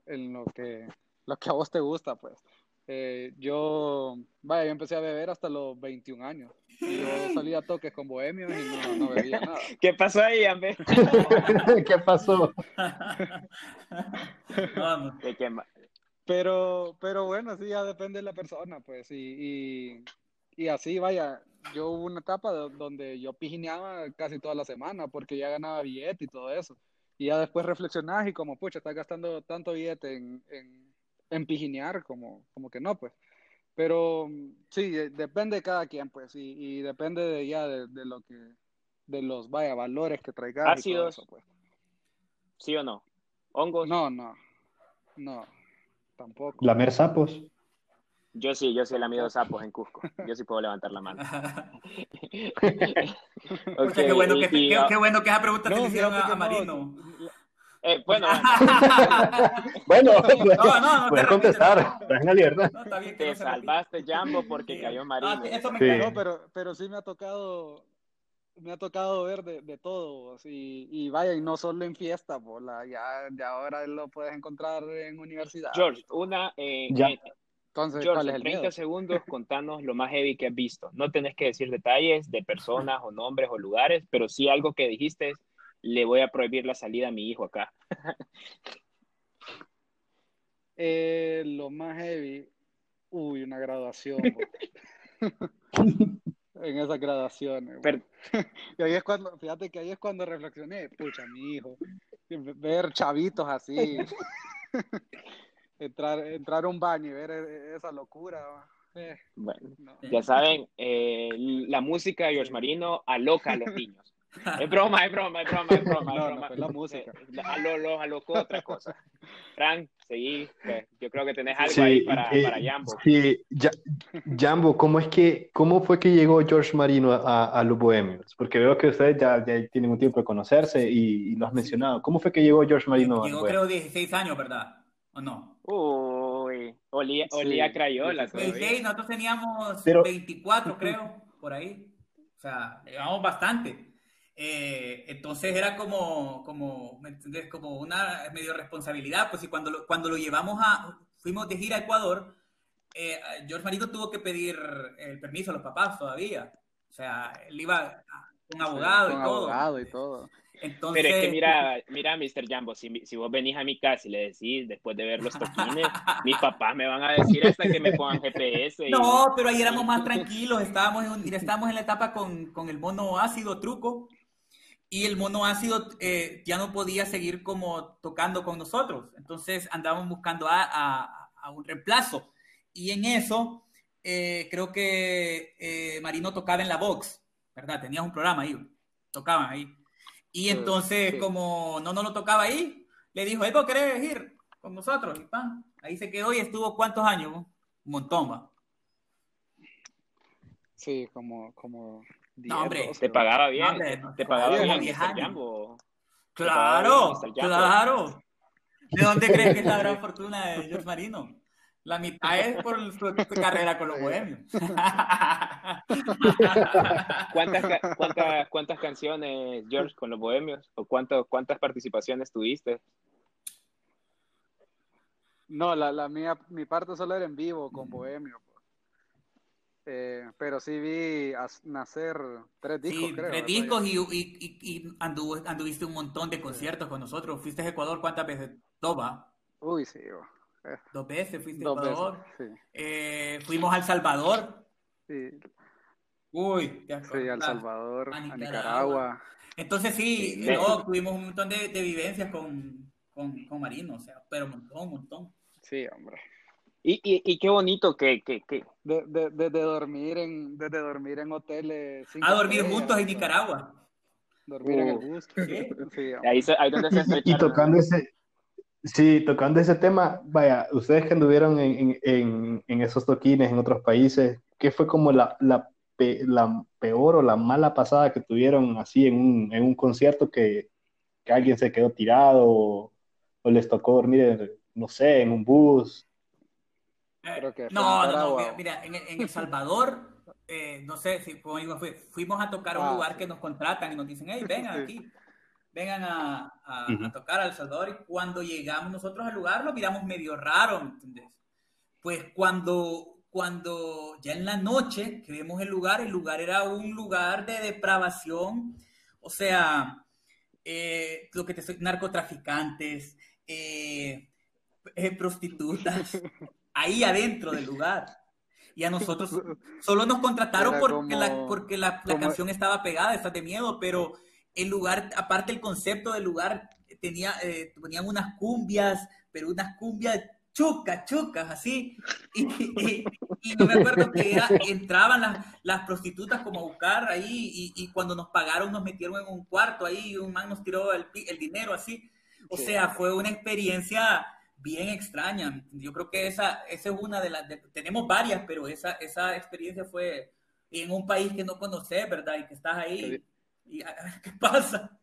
en, lo, que, lo que a vos te gusta, pues. Eh, yo, vaya, yo empecé a beber hasta los 21 años. Y yo salía a toques con bohemios y no, bebía nada. ¿Qué pasó ahí, Ambe? ¿Qué pasó? pero, pero bueno, sí, ya depende de la persona, pues. Y, y, así, vaya, yo hubo una etapa donde yo pijineaba casi toda la semana porque ya ganaba billete y todo eso. Y ya después reflexionás y como, pucha, estás gastando tanto billete en empiginear, como, como que no, pues. Pero sí, depende de cada quien, pues, y, depende de ya de, lo que, de los, vaya, valores que traigas. Ácidos, pues. ¿Sí o no? ¿Hongos? No, no, no, tampoco. ¿Lamer sapos? Yo sí, yo soy el amigo de sapos en Cusco. Yo sí puedo levantar la mano. qué, bueno que, qué, bueno que esa pregunta te hicieron a, Marino. Eh, bueno, bueno, no, no, no puedes contestar, estás en libertad. te salvaste, Jambo, porque cayó Marino. Ah, eso me sí. pero, pero sí me ha tocado me ha tocado ver de, de todo, y, y, vaya, y no solo en fiesta, pues, ya, ya ahora lo puedes encontrar en universidad. George, una, eh, ya. Eh, Entonces, George, en 30 segundos contanos lo más heavy que has visto. No tenés que decir detalles de personas o nombres o lugares, pero sí algo que dijiste le voy a prohibir la salida a mi hijo acá. Eh, lo más heavy, uy, una graduación. en esas graduaciones. y ahí es cuando, fíjate que ahí es cuando reflexioné, pucha, mi hijo, ver chavitos así, entrar, entrar a un baño y ver e, esa locura. Eh, bueno, ya saben, eh, la música de George Marino aloca a los niños. Es broma, es broma, es broma, es broma. No, no, la música. A lo, lo, a lo, otra cosa. Frank, seguí. pues, Yo creo que tenés algo Sí, ahí para, eh, para Jambo. sí, Ya- Jambo, ¿cómo es que, cómo fue que llegó George Marino a, a los Bohemios? Porque veo que ustedes ya, ya tienen un tiempo de conocerse y, y lo has mencionado. ¿Cómo fue que llegó George Marino Llegó creo 16 años, ¿verdad? ¿O no? Uy, olía, olía Crayola sí, todavía. 16, nosotros teníamos Pero- 24, creo, por ahí. O sea, llevamos bastante. Eh, entonces era como, como, ¿me entendés? Como una medio responsabilidad, pues y cuando lo, cuando lo llevamos a, fuimos de gira a Ecuador, eh, George Marino tuvo que pedir el permiso a los papás todavía. O sea, él iba un abogado Con y todo. abogado y todo. Entonces, Pero es que mira, mira, Mr. Jambo, si, si vos venís a mi casa y le decís, después de ver los toquines, mis papás me van a decir hasta que me pongan GPS. y- No, pero ahí éramos más tranquilos, estábamos en, estábamos en la etapa con, con el mono ácido truco y el mono ácido eh, ya no podía seguir como tocando con nosotros, entonces andábamos buscando a, a- a un reemplazo y en eso eh, creo que eh, Marino tocaba en la box, ¿verdad? Tenías un programa ahí, tocaban ahí. Y entonces, sí. como no, no lo tocaba ahí, le dijo, ¿vos querés ir con nosotros? Y pan, ahí se quedó y estuvo cuántos años, un montón, va. Sí, como, como 10, hombre, 12, Te pagaba bien, No, hombre, te, no, pagaba bien, Mr. Jambo. Claro, Mr. Jambo. claro. ¿De dónde crees que es la gran fortuna de George Marino? La mitad es por su, carrera con los bohemios. ¿Cuántas, cuántas, cuántas canciones, George, con los Bohemios? ¿O cuánto, cuántas participaciones tuviste? No, la, la mía, mi parte solo era en vivo con Bohemio. Eh, pero sí vi nacer tres discos, Sí, creo. tres discos y, y, y, anduvo- anduviste un montón de conciertos con nosotros. ¿Fuiste a Ecuador cuántas veces? Dos, va. Uy, sí. bo. Eh, Dos veces fuiste a veces. Ecuador. Sí, Eh, fuimos a El Salvador. sí, Uy, te sí, a El. Salvador, a a Nicaragua. Entonces sí, Sí. no, tuvimos un montón de, de vivencias con, con, con Marino, o sea, pero un montón, un montón. Sí, hombre. Y, y, y qué bonito que, que, que De, de, desde dormir en, desde dormir en hoteles. A dormir estrellas, juntos en Nicaragua. Dormir en el Uh. bus. Sí. Sí, hombre. ahí, se- ahí donde se Y tocando ese, sí, tocando ese tema, vaya, ustedes que anduvieron en, en, en, en esos toquines en otros países, ¿qué fue como la, la, pe- la peor o la mala pasada que tuvieron así en un, en un concierto que, que alguien se quedó tirado o, o les tocó dormir, no sé, en un bus? Creo que fue No, no, no, mira, mira, en, en El Salvador, eh, no sé si fue- fue- fuimos a tocar a un Ah, lugar sí. que nos contratan y nos dicen, hey, vengan Sí. aquí, vengan a, a- a tocar a El Salvador. Y cuando llegamos nosotros al lugar, lo miramos medio raro, ¿me entendés? Pues cuando, cuando ya en la noche que vimos el lugar, el lugar era un lugar de depravación, o sea, eh, lo que te soy, narcotraficantes, eh, eh, prostitutas, ahí adentro del lugar. Y a nosotros solo nos contrataron Era porque, la, porque la, canción estaba pegada, estás de miedo, pero el lugar, aparte el concepto del lugar, tenía, eh, ponían unas cumbias, pero unas cumbias chucas, chucas, así. Y, y- y yo me acuerdo que era- entraban las, las prostitutas como a buscar ahí y, y cuando nos pagaron nos metieron en un cuarto ahí y un man nos tiró el, dinero así. O Sí. sea, fue una experiencia bien extraña. Yo creo que esa, esa es una de las... de- tenemos varias, pero esa, esa experiencia fue en un país que no conoces, ¿verdad? Y que estás ahí. Y, ¿Qué pasa?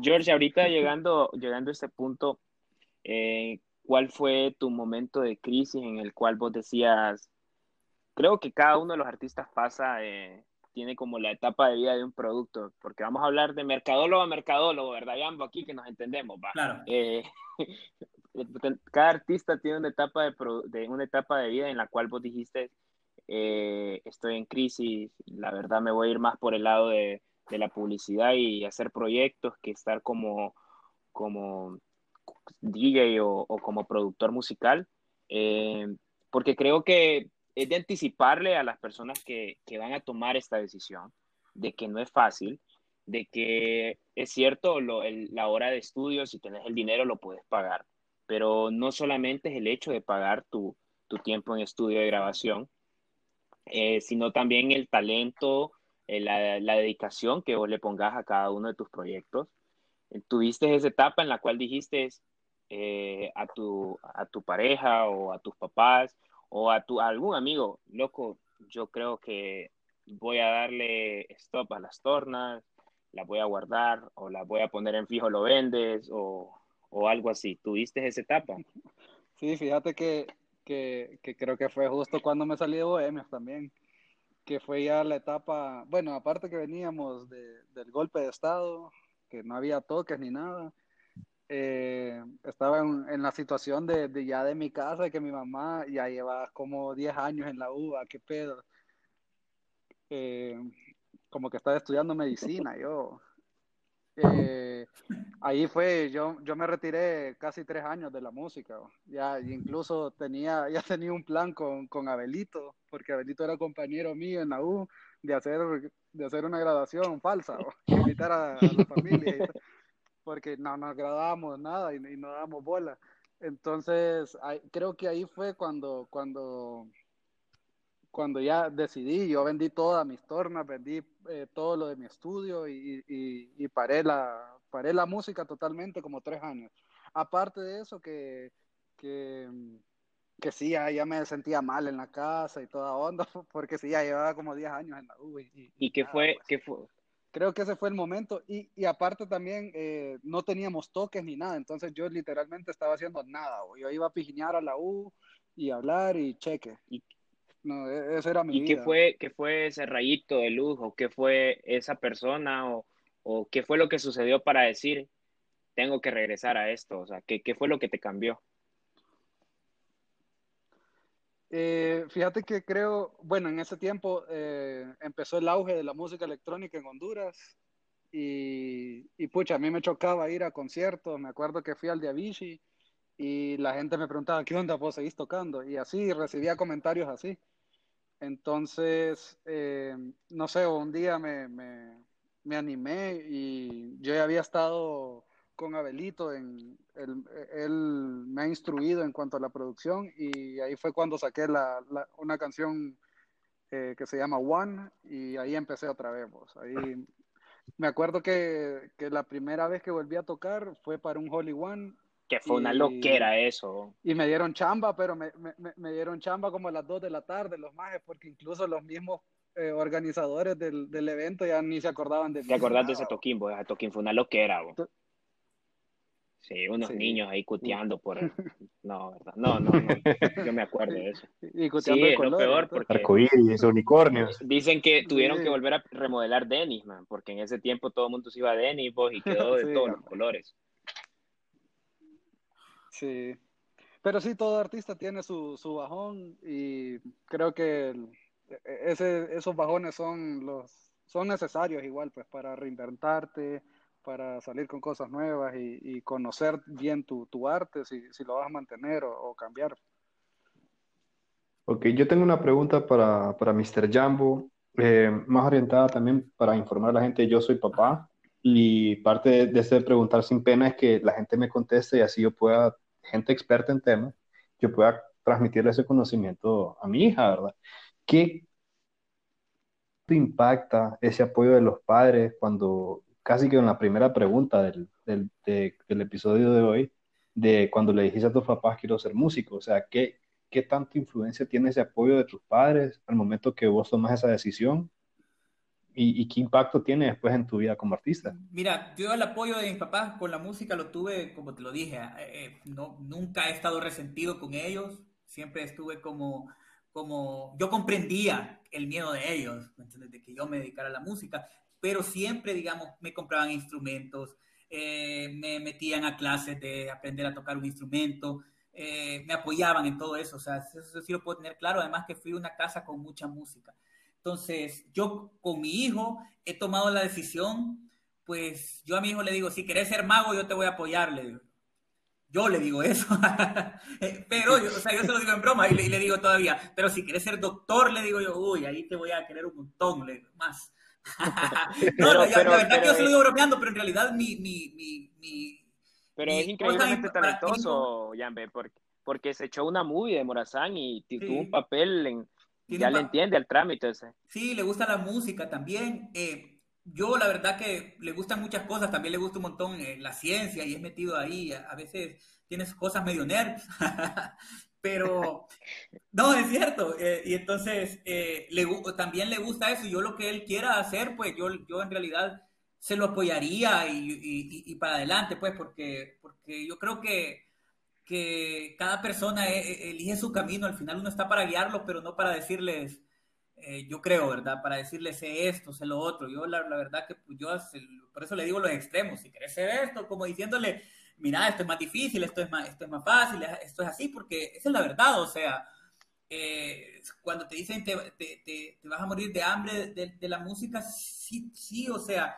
George, ahorita llegando, llegando a este punto, eh, ¿cuál fue tu momento de crisis en el cual vos decías, creo que cada uno de los artistas pasa, eh, tiene como la etapa de vida de un producto, porque vamos a hablar de mercadólogo a mercadólogo, ¿verdad, Jambo? Aquí que nos entendemos, va. Claro. Eh, cada artista tiene una etapa de, de- una etapa de vida en la cual vos dijiste, eh, estoy en crisis, la verdad me voy a ir más por el lado de, de la publicidad y hacer proyectos que estar como, como DJ o, o como productor musical, eh, porque creo que es de anticiparle a las personas que, que van a tomar esta decisión, de que no es fácil, de que es cierto, lo- el- la hora de estudio, si tenés el dinero, lo puedes pagar, pero no solamente es el hecho de pagar tu, tu tiempo en estudio de grabación, eh, sino también el talento, eh, la, la dedicación que vos le pongas a cada uno de tus proyectos. Eh, Tuviste esa etapa en la cual dijiste, a, tu, a tu pareja o a tus papás o a, tu, algún amigo, loco, yo creo que voy a darle stop a las tornas, las voy a guardar o las voy a poner en fijo, lo vendes o, o algo así. ¿Tuviste esa etapa? Sí, fíjate que, que, que, creo que fue justo cuando me salí de Bohemios también, que fue ya la etapa, bueno, aparte que veníamos de, del golpe de Estado, que no había toques ni nada, eh, estaba en, la situación de, ya de mi casa, que mi mamá ya lleva como 10 años en la UBA, qué pedo. Eh, como que estaba estudiando medicina, yo. Eh, ahí fue, yo, yo me retiré casi tres años de la música, ya incluso tenía, ya tenía un plan con, con Abelito, porque Abelito era compañero mío en la U, de hacer, de hacer una graduación falsa, o invitar a la familia, porque no nos graduábamos nada y, y no dábamos bola. Entonces, ahí, creo que ahí fue cuando, cuando cuando ya decidí, yo vendí todas mis tornas, vendí eh, todo lo de mi estudio y, y, y, paré, la, paré la música totalmente como tres años. Aparte de eso, que, que, que sí, ya, ya, me sentía mal en la casa y toda onda, porque sí, ya llevaba como 10 años en la U. ¿Y, y qué, fue, qué fue? Creo que ese fue el momento. Y, y aparte también eh, no teníamos toques ni nada, entonces yo literalmente estaba haciendo nada. Yo iba a pijinear a la U y hablar y cheque. ¿Y, no, e-, esa era mi ¿Y vida. qué fue, qué fue ese rayito de luz o qué fue esa persona o, o, qué fue lo que sucedió para decir, tengo que regresar a esto? O sea, ¿qué, qué fue lo que te cambió? Eh, fíjate que creo, bueno, en ese tiempo eh, empezó el auge de la música electrónica en Honduras y, pucha, a mí me chocaba ir a conciertos, me acuerdo que fui al de y la gente me preguntaba, ¿qué onda vos seguís tocando? Y así recibía comentarios así. Entonces, eh, no sé, un día me, me, me, animé y yo ya había estado con Abelito, en, él, él, me ha instruido en cuanto a la producción y ahí fue cuando saqué la, la, una canción eh, que se llama One y ahí empecé otra vez. Pues. Ahí me acuerdo que, que, la primera vez que volví a tocar fue para un Holy One que fue una y, loquera eso. Y me dieron chamba, pero me, me, me, dieron chamba como a las 2 de la tarde, los majes, porque incluso los mismos eh, organizadores del, del, evento ya ni se acordaban de mí. ¿Te acordás de ese toquín? Ese toquín fue una loquera, bo. Sí, unos sí. niños ahí cuteando por... No, ¿verdad? No, no, no. Yo me acuerdo de eso. Y cuteando sí, es lo peor porque... Arcoíris, unicornios. Dicen que tuvieron sí. que volver a remodelar Denis, man, porque en ese tiempo todo el mundo se iba a Denis, vos, y quedó de sí, todos los colores. Sí, pero sí, todo artista tiene su, su bajón y creo que el, ese, esos bajones son, los, son necesarios igual, pues para reinventarte, para salir con cosas nuevas y, y conocer bien tu, tu arte, si, si, lo vas a mantener o, o, cambiar. Ok, yo tengo una pregunta para, para Mr. Jambo, eh, más orientada también para informar a la gente, yo soy papá. Y parte de, de este preguntar sin pena es que la gente me conteste y así yo pueda gente experta en temas, yo pueda transmitirle ese conocimiento a mi hija, ¿verdad? ¿Qué impacta ese apoyo de los padres cuando, casi que en la primera pregunta del, del, de, del episodio de hoy, de cuando le dijiste a tus papás quiero ser músico? O sea, ¿qué, ¿qué tanta influencia tiene ese apoyo de tus padres al momento que vos tomas esa decisión? ¿Y, ¿Y, qué impacto tiene después en tu vida como artista? Mira, yo el apoyo de mis papás con la música lo tuve, como te lo dije, eh, eh, no, nunca he estado resentido con ellos, siempre estuve como, como, yo comprendía el miedo de ellos, de que yo me dedicara a la música, pero siempre, digamos, me compraban instrumentos, eh, me metían a clases de aprender a tocar un instrumento, eh, me apoyaban en todo eso, o sea, eso sí lo puedo tener claro, además que fui una casa con mucha música. Entonces, yo con mi hijo he tomado la decisión, pues yo a mi hijo le digo, si querés ser mago, yo te voy a apoyar, le digo. Yo le digo eso, pero yo, o sea, yo se lo digo en broma y le, y le, digo todavía, pero si quieres ser doctor, le digo yo, uy, ahí te voy a querer un montón, le digo, más. no, pero, la, pero, la verdad pero, que yo se lo digo bromeando, pero en realidad mi... mi, mi, mi pero es increíblemente talentoso, Yambe, porque, porque se echó una movie de Morazán y sí. tuvo un papel en ya le entiende al trámite ese. Sí, le gusta la música también. Eh, yo la verdad que le gustan muchas cosas, también le gusta un montón eh, la ciencia y es metido ahí, a, veces tienes cosas medio nerds, pero no, es cierto, eh, y entonces eh, le, también le gusta eso, yo lo que él quiera hacer, pues yo, yo en realidad se lo apoyaría y, y, y para adelante, pues porque, porque yo creo que, que cada persona elige su camino, al final uno está para guiarlo, pero no para decirles eh, yo creo, ¿verdad? Para decirle sé esto, sé lo otro. Yo la, la verdad que pues, yo por eso le digo los extremos. Si querés ser esto, como diciéndole, mira, esto es más difícil, esto es más, esto es más fácil, esto es así, porque esa es la verdad. O sea, eh, cuando te dicen te, te, te, vas a morir de hambre de, de, la música, sí, sí, o sea,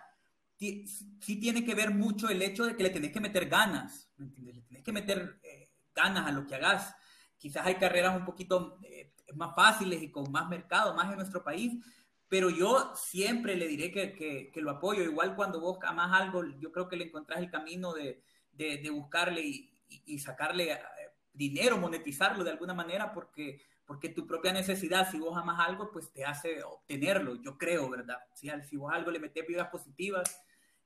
sí tiene que ver mucho el hecho de que le tenés que meter ganas, ¿me entiendes? Le tenés que meter eh, ganas a lo que hagas. Quizás hay carreras un poquito más fáciles y con más mercado, más en nuestro país, pero yo siempre le diré que, que, lo apoyo. Igual cuando vos amas algo, yo creo que le encontrás el camino de, de, buscarle y, y, sacarle eh, dinero, monetizarlo de alguna manera, porque, porque tu propia necesidad, si vos amas algo, pues te hace obtenerlo, yo creo, ¿verdad? Si, si vos algo le metes vidas positivas,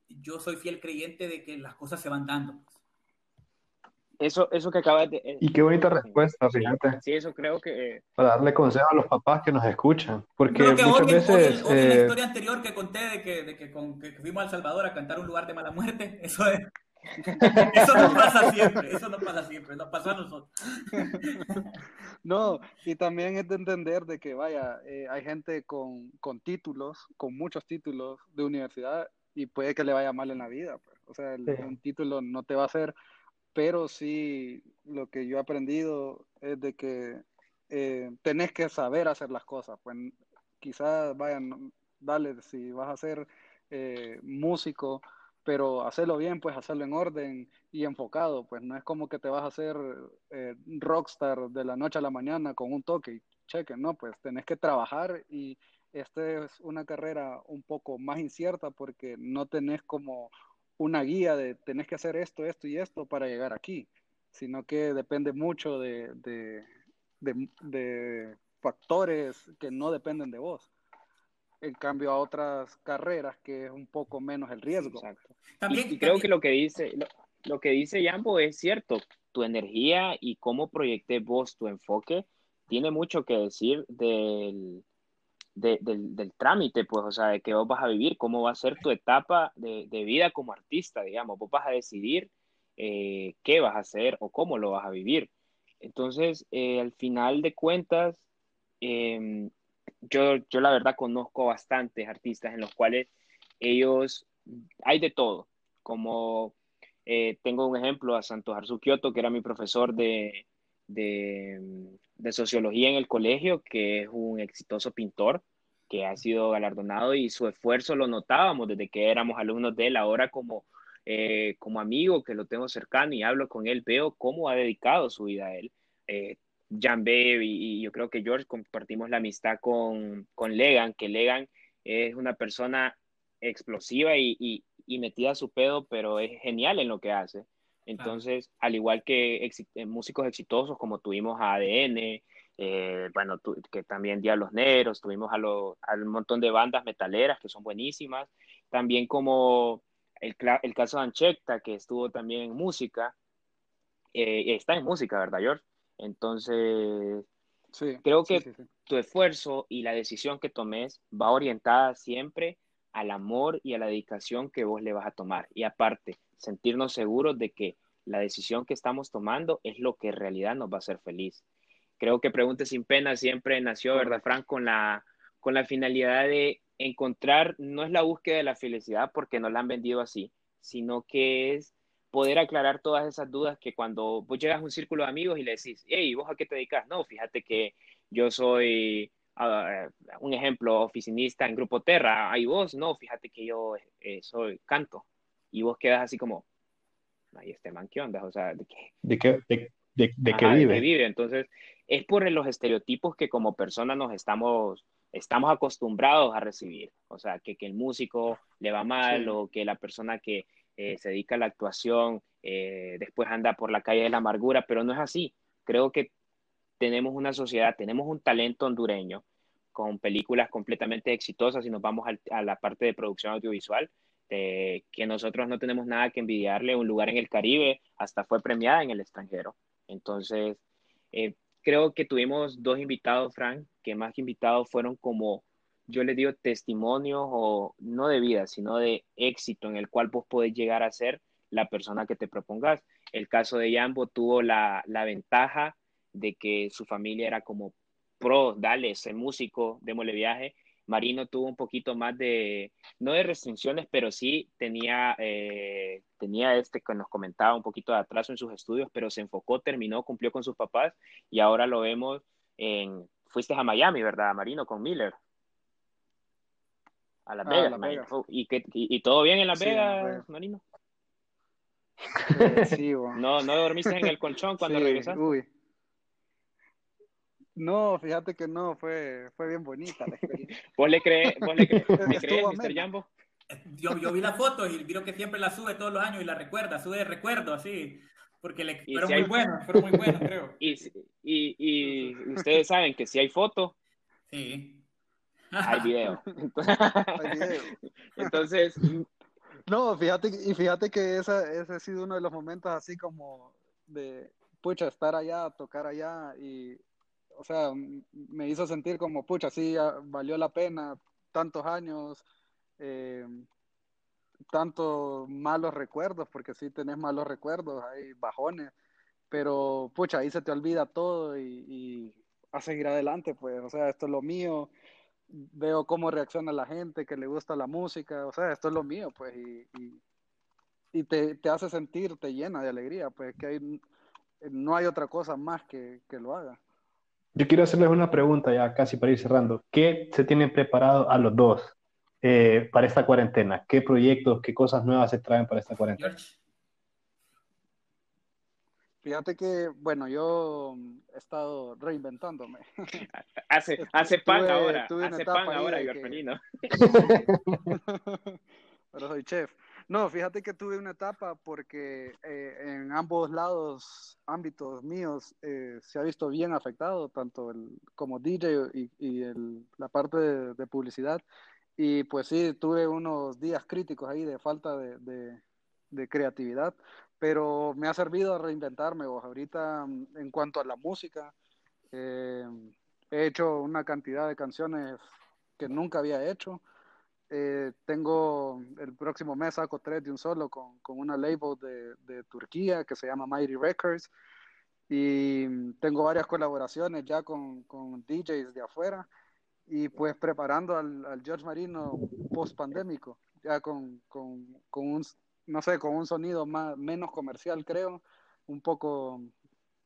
yo soy fiel creyente de que las cosas se van dando. Pues eso, eso que acabas de... Eh, y qué bonita respuesta, fíjate. Sí, eso creo que... Eh, Para darle consejo a los papás que nos escuchan. Porque muchas veces... la eh, historia anterior que conté de que, de que, con, que fuimos a El Salvador a cantar un lugar de mala muerte, eso es... Eso no pasa siempre, eso no pasa siempre, nos pasó a nosotros. No, y también es de entender de que, vaya, hay gente con, con, títulos, con muchos títulos de universidad y puede que le vaya mal en la vida. Pues. O sea, un título no te va a hacer pero sí lo que yo he aprendido es de que eh, tenés que saber hacer las cosas. Pues quizás vayan, dale, si vas a ser eh, músico, pero hacerlo bien, pues hacerlo en orden y enfocado, pues no es como que te vas a hacer eh, rockstar de la noche a la mañana con un toque y cheque, no, pues tenés que trabajar y esta es una carrera un poco más incierta porque no tenés como una guía de tenés que hacer esto, esto y esto para llegar aquí, sino que depende mucho de, de, factores que no dependen de vos. En cambio a otras carreras que es un poco menos el riesgo. Exacto. También, y, creo que lo que dice, lo, que dice Jambo es cierto. Tu energía y cómo proyectes vos tu enfoque tiene mucho que decir del, del, trámite, pues, o sea, de que vos vas a vivir, cómo va a ser tu etapa de, vida como artista, digamos, vos vas a decidir eh, qué vas a hacer o cómo lo vas a vivir. Entonces, eh, al final de cuentas, em, yo, yo la verdad conozco bastantes artistas en los cuales ellos, hay de todo, como eh, tengo un ejemplo a Santos Arzu que era mi profesor de, de, sociología en el colegio, que es un exitoso pintor que ha sido galardonado y su esfuerzo lo notábamos desde que éramos alumnos de él, ahora como, eh, como amigo que lo tengo cercano y hablo con él, veo cómo ha dedicado su vida a él. Eh, Jan Bev y, yo creo que George compartimos la amistad con, con Legan, que Legan es una persona explosiva y, y, y metida a su pedo, pero es genial en lo que hace. Entonces, al igual que eh, músicos exitosos como tuvimos a ADN, eh, bueno, que también Diablos Negros, tuvimos a, lo, un montón de bandas metaleras que son buenísimas, también como el, el caso de Anchecta, que estuvo también en música, eh, está en música, ¿verdad, George? Entonces, creo que tu esfuerzo y la decisión que tomes va orientada siempre al amor y a la dedicación que vos le vas a tomar. Y aparte, sentirnos seguros de que la decisión que estamos tomando es lo que en realidad nos va a hacer feliz. Creo que Pregunte sin Pena siempre nació, ¿verdad, Frank? Con la, con la finalidad de encontrar, no es la búsqueda de la felicidad porque nos la han vendido así, sino que es poder aclarar todas esas dudas que cuando vos llegas a un círculo de amigos y le decís, hey, ¿vos a qué te dedicas? No, fíjate que yo soy un ejemplo, oficinista en Grupo Terra, ahí vos, no, fíjate que yo eh, soy canto, y vos quedas así como, ahí este man, ¿qué onda? O sea, ¿de qué? ¿De qué, de, de, qué vive? vive? Entonces, es por los estereotipos que como personas nos estamos, estamos acostumbrados a recibir, o sea, que, que el músico le va mal o que la persona que eh, se dedica a la actuación eh, después anda por la calle de la amargura, pero no es así. Creo que tenemos una sociedad, tenemos un talento hondureño, con películas completamente exitosas y nos vamos a la parte de producción audiovisual, que nosotros no tenemos nada que envidiarle. Un lugar en el Caribe hasta fue premiada en el extranjero. Entonces, eh, creo que tuvimos dos invitados, Frank, que más que invitados fueron como, yo les digo, testimonios o no de vida, sino de éxito en el cual vos podés llegar a ser la persona que te propongas. El caso de Jambo tuvo la, la ventaja de que su familia era como pro, dale, ese músico, démosle viaje. Marino tuvo un poquito más de, no de restricciones, pero sí tenía, eh, tenía este que nos comentaba un poquito de atraso en sus estudios, pero se enfocó, terminó, cumplió con sus papás y ahora lo vemos en, fuiste a Miami, ¿verdad, Marino, con Miller? A Las ah, Vegas. ¿Y, que, y, todo bien en Las Vegas, Marino? Eh, sí, no, no dormiste en el colchón cuando regresaste. Uy. No, fíjate que no, fue, fue bien bonita la experiencia. ¿Vos le crees, vos le crees, Mr. Jambo? Yo, yo vi la foto y vio que siempre la sube todos los años y la recuerda, sube de recuerdo, así, porque le, fueron muy buenos, fueron muy buenos, creo. Y, y, y ustedes saben que si hay foto, sí. Hay video. hay video. Entonces, no, fíjate, y fíjate que esa, ese ha sido uno de los momentos así como de, pucha, estar allá, tocar allá y o sea, me hizo sentir como, pucha, sí, valió la pena tantos años, eh, tantos malos recuerdos, porque sí tenés malos recuerdos, hay bajones, pero pucha, ahí se te olvida todo y, a seguir adelante, pues, o sea, esto es lo mío, veo cómo reacciona la gente, que le gusta la música, o sea, esto es lo mío, pues, y, y, te, te, hace sentir, te llena de alegría, pues, que hay, no hay otra cosa más que, que lo haga. Yo quiero hacerles una pregunta ya casi para ir cerrando. ¿Qué se tienen preparado a los dos eh, para esta cuarentena? ¿Qué proyectos, qué cosas nuevas se traen para esta cuarentena? Fíjate que, bueno, yo he estado reinventándome. Hace, hace pan ahora, hace pan ahora, que... Pero soy chef. No, fíjate que tuve una etapa porque eh, en ambos lados, ámbitos míos, eh, se ha visto bien afectado, tanto el, como DJ y, el, la parte de, publicidad. Y pues sí, tuve unos días críticos ahí de falta de, de, creatividad, pero me ha servido a reinventarme. Vos. Ahorita, en cuanto a la música, eh, he hecho una cantidad de canciones que nunca había hecho eh, tengo el próximo mes saco tres de un solo con, con una label de, de, Turquía que se llama Mighty Records y tengo varias colaboraciones ya con, con DJs de afuera y pues preparando al, al George Marino post pandémico ya con, con, con, un no sé con un sonido más menos comercial creo un poco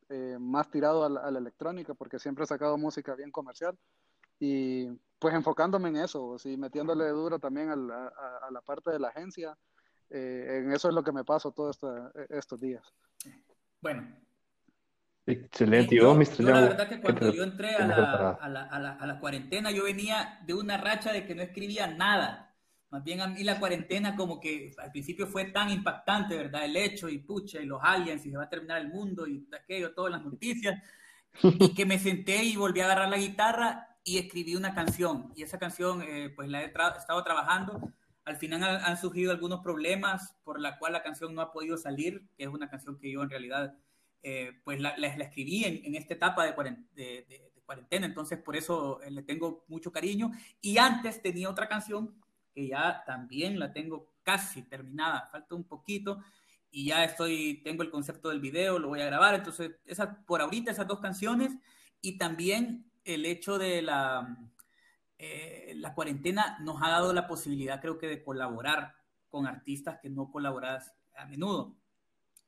eh, más tirado a la, a la electrónica porque siempre he sacado música bien comercial y pues enfocándome en eso, sí, metiéndole duro también a la, a, la parte de la agencia. Eh, en eso es lo que me paso todos estos días. Bueno. Excelente. Y yo, la verdad que cuando yo entré a la, a, la, a la, cuarentena, yo venía de una racha de que no escribía nada. Más bien a mí la cuarentena como que al principio fue tan impactante, ¿verdad? El hecho y pucha, y los aliens, y se va a terminar el mundo, y aquello, todas las noticias. Y que me senté y volví a agarrar la guitarra y escribí una canción. Y esa canción, eh, pues la he estado trabajando. Al final han, surgido algunos problemas por la cual la canción no ha podido salir, que es una canción que yo en realidad, eh, pues la, la, escribí en, en, esta etapa de, de, cuarentena, entonces por eso eh, le tengo mucho cariño. Y antes tenía otra canción que ya también la tengo casi terminada, falta un poquito y ya estoy, tengo el concepto del video, lo voy a grabar, entonces esa, por ahorita esas dos canciones y también el hecho de la, eh, la cuarentena nos ha dado la posibilidad, creo que, de colaborar con artistas que no colaboras a menudo.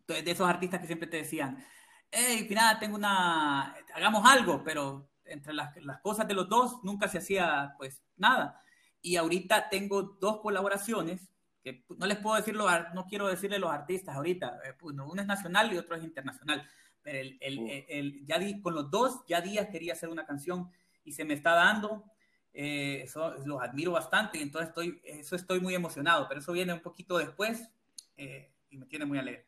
Entonces, de esos artistas que siempre te decían, hey, nada, tengo una, hagamos algo, pero entre las, las, cosas de los dos nunca se hacía, pues, nada. Y ahorita tengo dos colaboraciones que no les puedo decir, no quiero decirle los artistas ahorita, eh, pues, uno es nacional y otro es internacional el, el, el, ya di, con los dos ya días quería hacer una canción y se me está dando. Eh, eso los admiro bastante y entonces estoy, eso estoy muy emocionado, pero eso viene un poquito después eh, y me tiene muy alegre.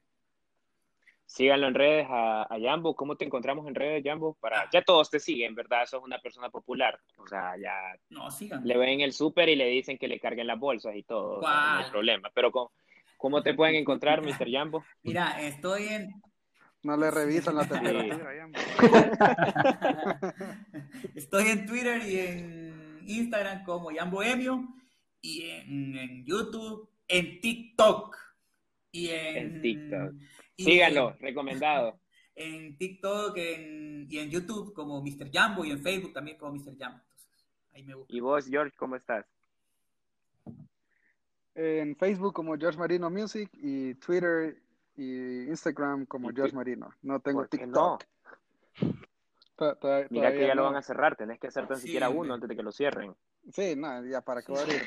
Síganlo en redes a, a Jambo. ¿Cómo te encontramos en redes, Jambo? Para, ya todos te siguen, ¿verdad? Sos una persona popular. O sea, ya No, sigan. le ven el súper y le dicen que le carguen las bolsas y todo. o sea, no hay problema. Pero ¿cómo, cómo te pueden encontrar, Mr. Jambo? Mira, estoy en, No le revisan la temperatura. estoy en Twitter y en Instagram como Jan Bohemio y en, en YouTube, en TikTok y en, En TikTok. Síganlo, recomendado. En TikTok en- y en YouTube como Mr. Jambo y en Facebook también como Mr. Jambo. Entonces, ahí me buscan. Y vos, George, ¿cómo estás? En Facebook como George Marino Music y Twitter y Instagram como ¿Y George Marino. No tengo ¿Por qué TikTok. To- to- Mira que ya lo no. van a cerrar, tenés que hacer tan Sí, siquiera uno antes de que lo cierren. Sí, no, ya para qué va a abrir.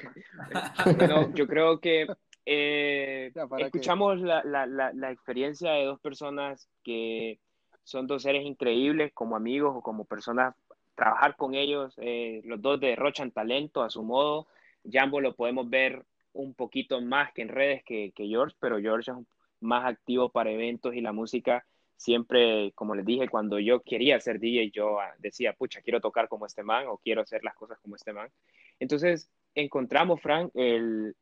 Bueno, yo creo que eh, escuchamos la, la, la, la experiencia de dos personas que son dos seres increíbles como amigos o como personas. Trabajar con ellos, eh, los dos derrochan talento a su modo. Jambo lo podemos ver un poquito más que en redes que, que George, pero George es más activo para eventos y la música. Siempre, como les dije, cuando yo quería ser DJ, yo ah, decía, pucha, quiero tocar como este man o quiero hacer las cosas como este man. Entonces, encontramos, Frank, el,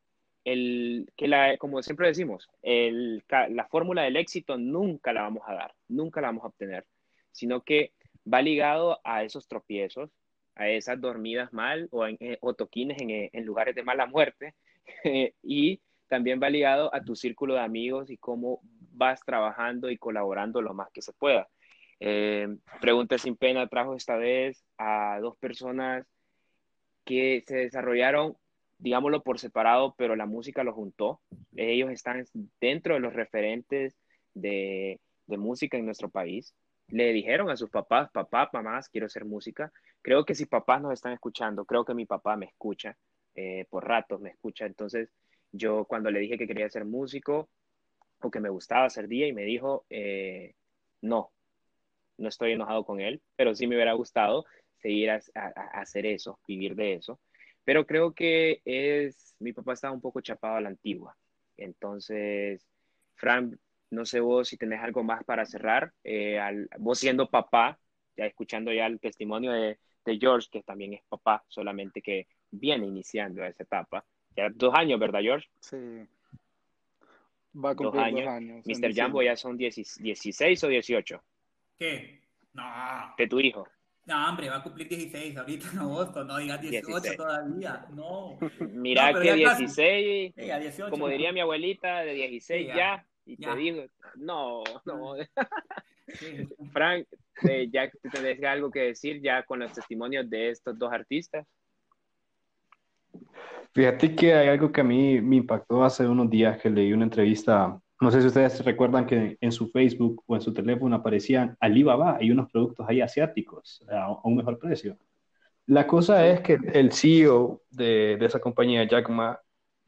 el, que la, como siempre decimos, el, la fórmula del éxito nunca la vamos a dar, nunca la vamos a obtener, sino que va ligado a esos tropiezos, a esas dormidas mal o, en, eh, o toquines en, eh, en lugares de mala muerte, y también va ligado a tu círculo de amigos y cómo vas trabajando y colaborando lo más que se pueda. Eh, Pregunta sin pena trajo esta vez a dos personas que se desarrollaron, digámoslo por separado, pero la música los juntó. Ellos están dentro de los referentes de, de música en nuestro país. Le dijeron a sus papás, papá, mamás, quiero hacer música. Creo que si papás nos están escuchando, creo que mi papá me escucha, eh, por ratos me escucha. Entonces, yo cuando le dije que quería ser músico o que me gustaba ser día y me dijo, eh, no, no estoy enojado con él, pero sí me hubiera gustado seguir a, hacer eso, vivir de eso. Pero creo que es, mi papá estaba un poco chapado a la antigua. Entonces, Fran, no sé vos si tenés algo más para cerrar. Eh, al, vos siendo papá, ya escuchando ya el testimonio de, de, George, que también es papá, solamente que viene iniciando esa etapa. Ya dos años, ¿verdad, George? Sí. Va a cumplir dos años. Dos años Mr. Jambo ya son 10, 16 o 18. ¿Qué? No. De tu hijo. No, hombre, va a cumplir 16 ahorita en agosto, no digas 18 16. todavía, no. Mira no, que 16, sí, 18, como diría mi abuelita, de 16 sí, ya, ya, y ya. te digo, no, no. Sí. Frank, eh, ya te tenés algo que decir ya con los testimonios de estos dos artistas. Fíjate que hay algo que a mí me impactó hace unos días que leí una entrevista no sé si ustedes recuerdan que en su Facebook o en su teléfono aparecían Alibaba y unos productos ahí asiáticos a un mejor precio. La cosa es que el CEO de, de esa compañía, Jack Ma,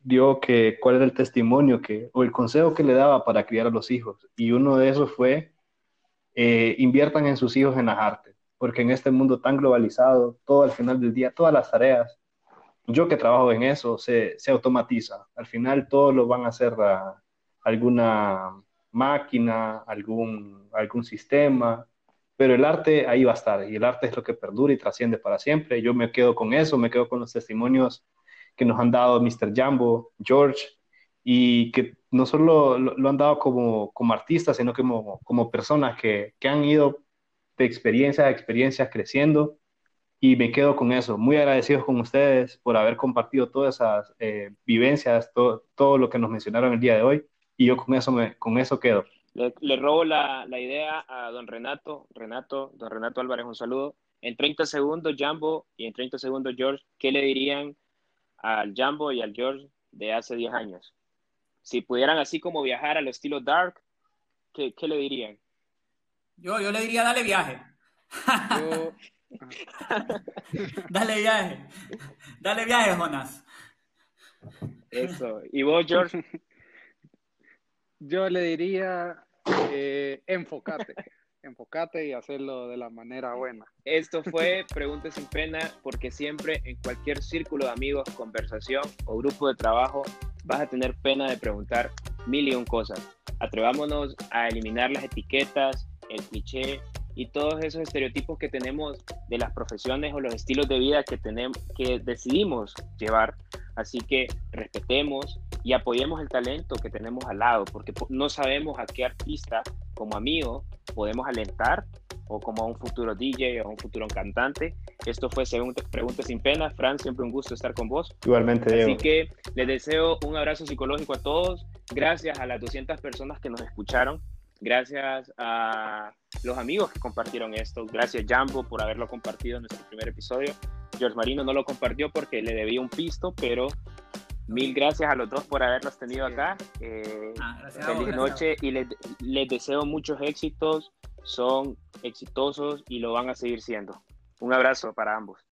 dio que cuál era el testimonio que, o el consejo que le daba para criar a los hijos. Y uno de esos fue, eh, inviertan en sus hijos en las artes, porque en este mundo tan globalizado, todo al final del día, todas las tareas, yo que trabajo en eso, se, se automatiza. Al final todo lo van a hacer a, alguna máquina, algún, algún sistema, pero el arte ahí va a estar y el arte es lo que perdura y trasciende para siempre. Yo me quedo con eso, me quedo con los testimonios que nos han dado Mr. Jambo, George, y que no solo lo, lo han dado como, como artistas, sino como, como personas que, que han ido de experiencia a experiencia creciendo y me quedo con eso. Muy agradecidos con ustedes por haber compartido todas esas eh, vivencias, to, todo lo que nos mencionaron el día de hoy y yo con eso, me, con eso quedo. Le, le robo la, la, idea a don Renato. Renato, don Renato Álvarez, un saludo. En 30 segundos, Jambo, y en 30 segundos, George, ¿qué le dirían al Jambo y al George de hace 10 años? Si pudieran así como viajar al estilo Dark, ¿qué, qué le dirían? Yo, yo le diría, dale viaje. Yo... dale viaje. Dale viaje, Jonas. Eso. ¿Y vos, George? Yo le diría, eh, enfócate, enfócate y hacerlo de la manera buena. Esto fue Pregunta sin Pena, porque siempre en cualquier círculo de amigos, conversación o grupo de trabajo vas a tener pena de preguntar mil y un cosas. Atrevámonos a eliminar las etiquetas, el cliché y todos esos estereotipos que tenemos de las profesiones o los estilos de vida que, tenemos, que decidimos llevar. Así que respetemos y apoyemos el talento que tenemos al lado, porque no sabemos a qué artista como amigo podemos alentar o como a un futuro DJ o a un futuro cantante. Esto fue Según Preguntas Sin Pena. Fran, siempre un gusto estar con vos. Igualmente, Diego. Así que les deseo un abrazo psicológico a todos. Gracias a las 200 personas que nos escucharon. Gracias a los amigos que compartieron esto. Gracias, Jambo, por haberlo compartido en nuestro primer episodio. George Marino no lo compartió porque le debía un pisto, pero mil gracias a los dos por haberlos tenido acá. Eh, ah, feliz noche y les, les deseo muchos éxitos. Son exitosos y lo van a seguir siendo. Un abrazo para ambos.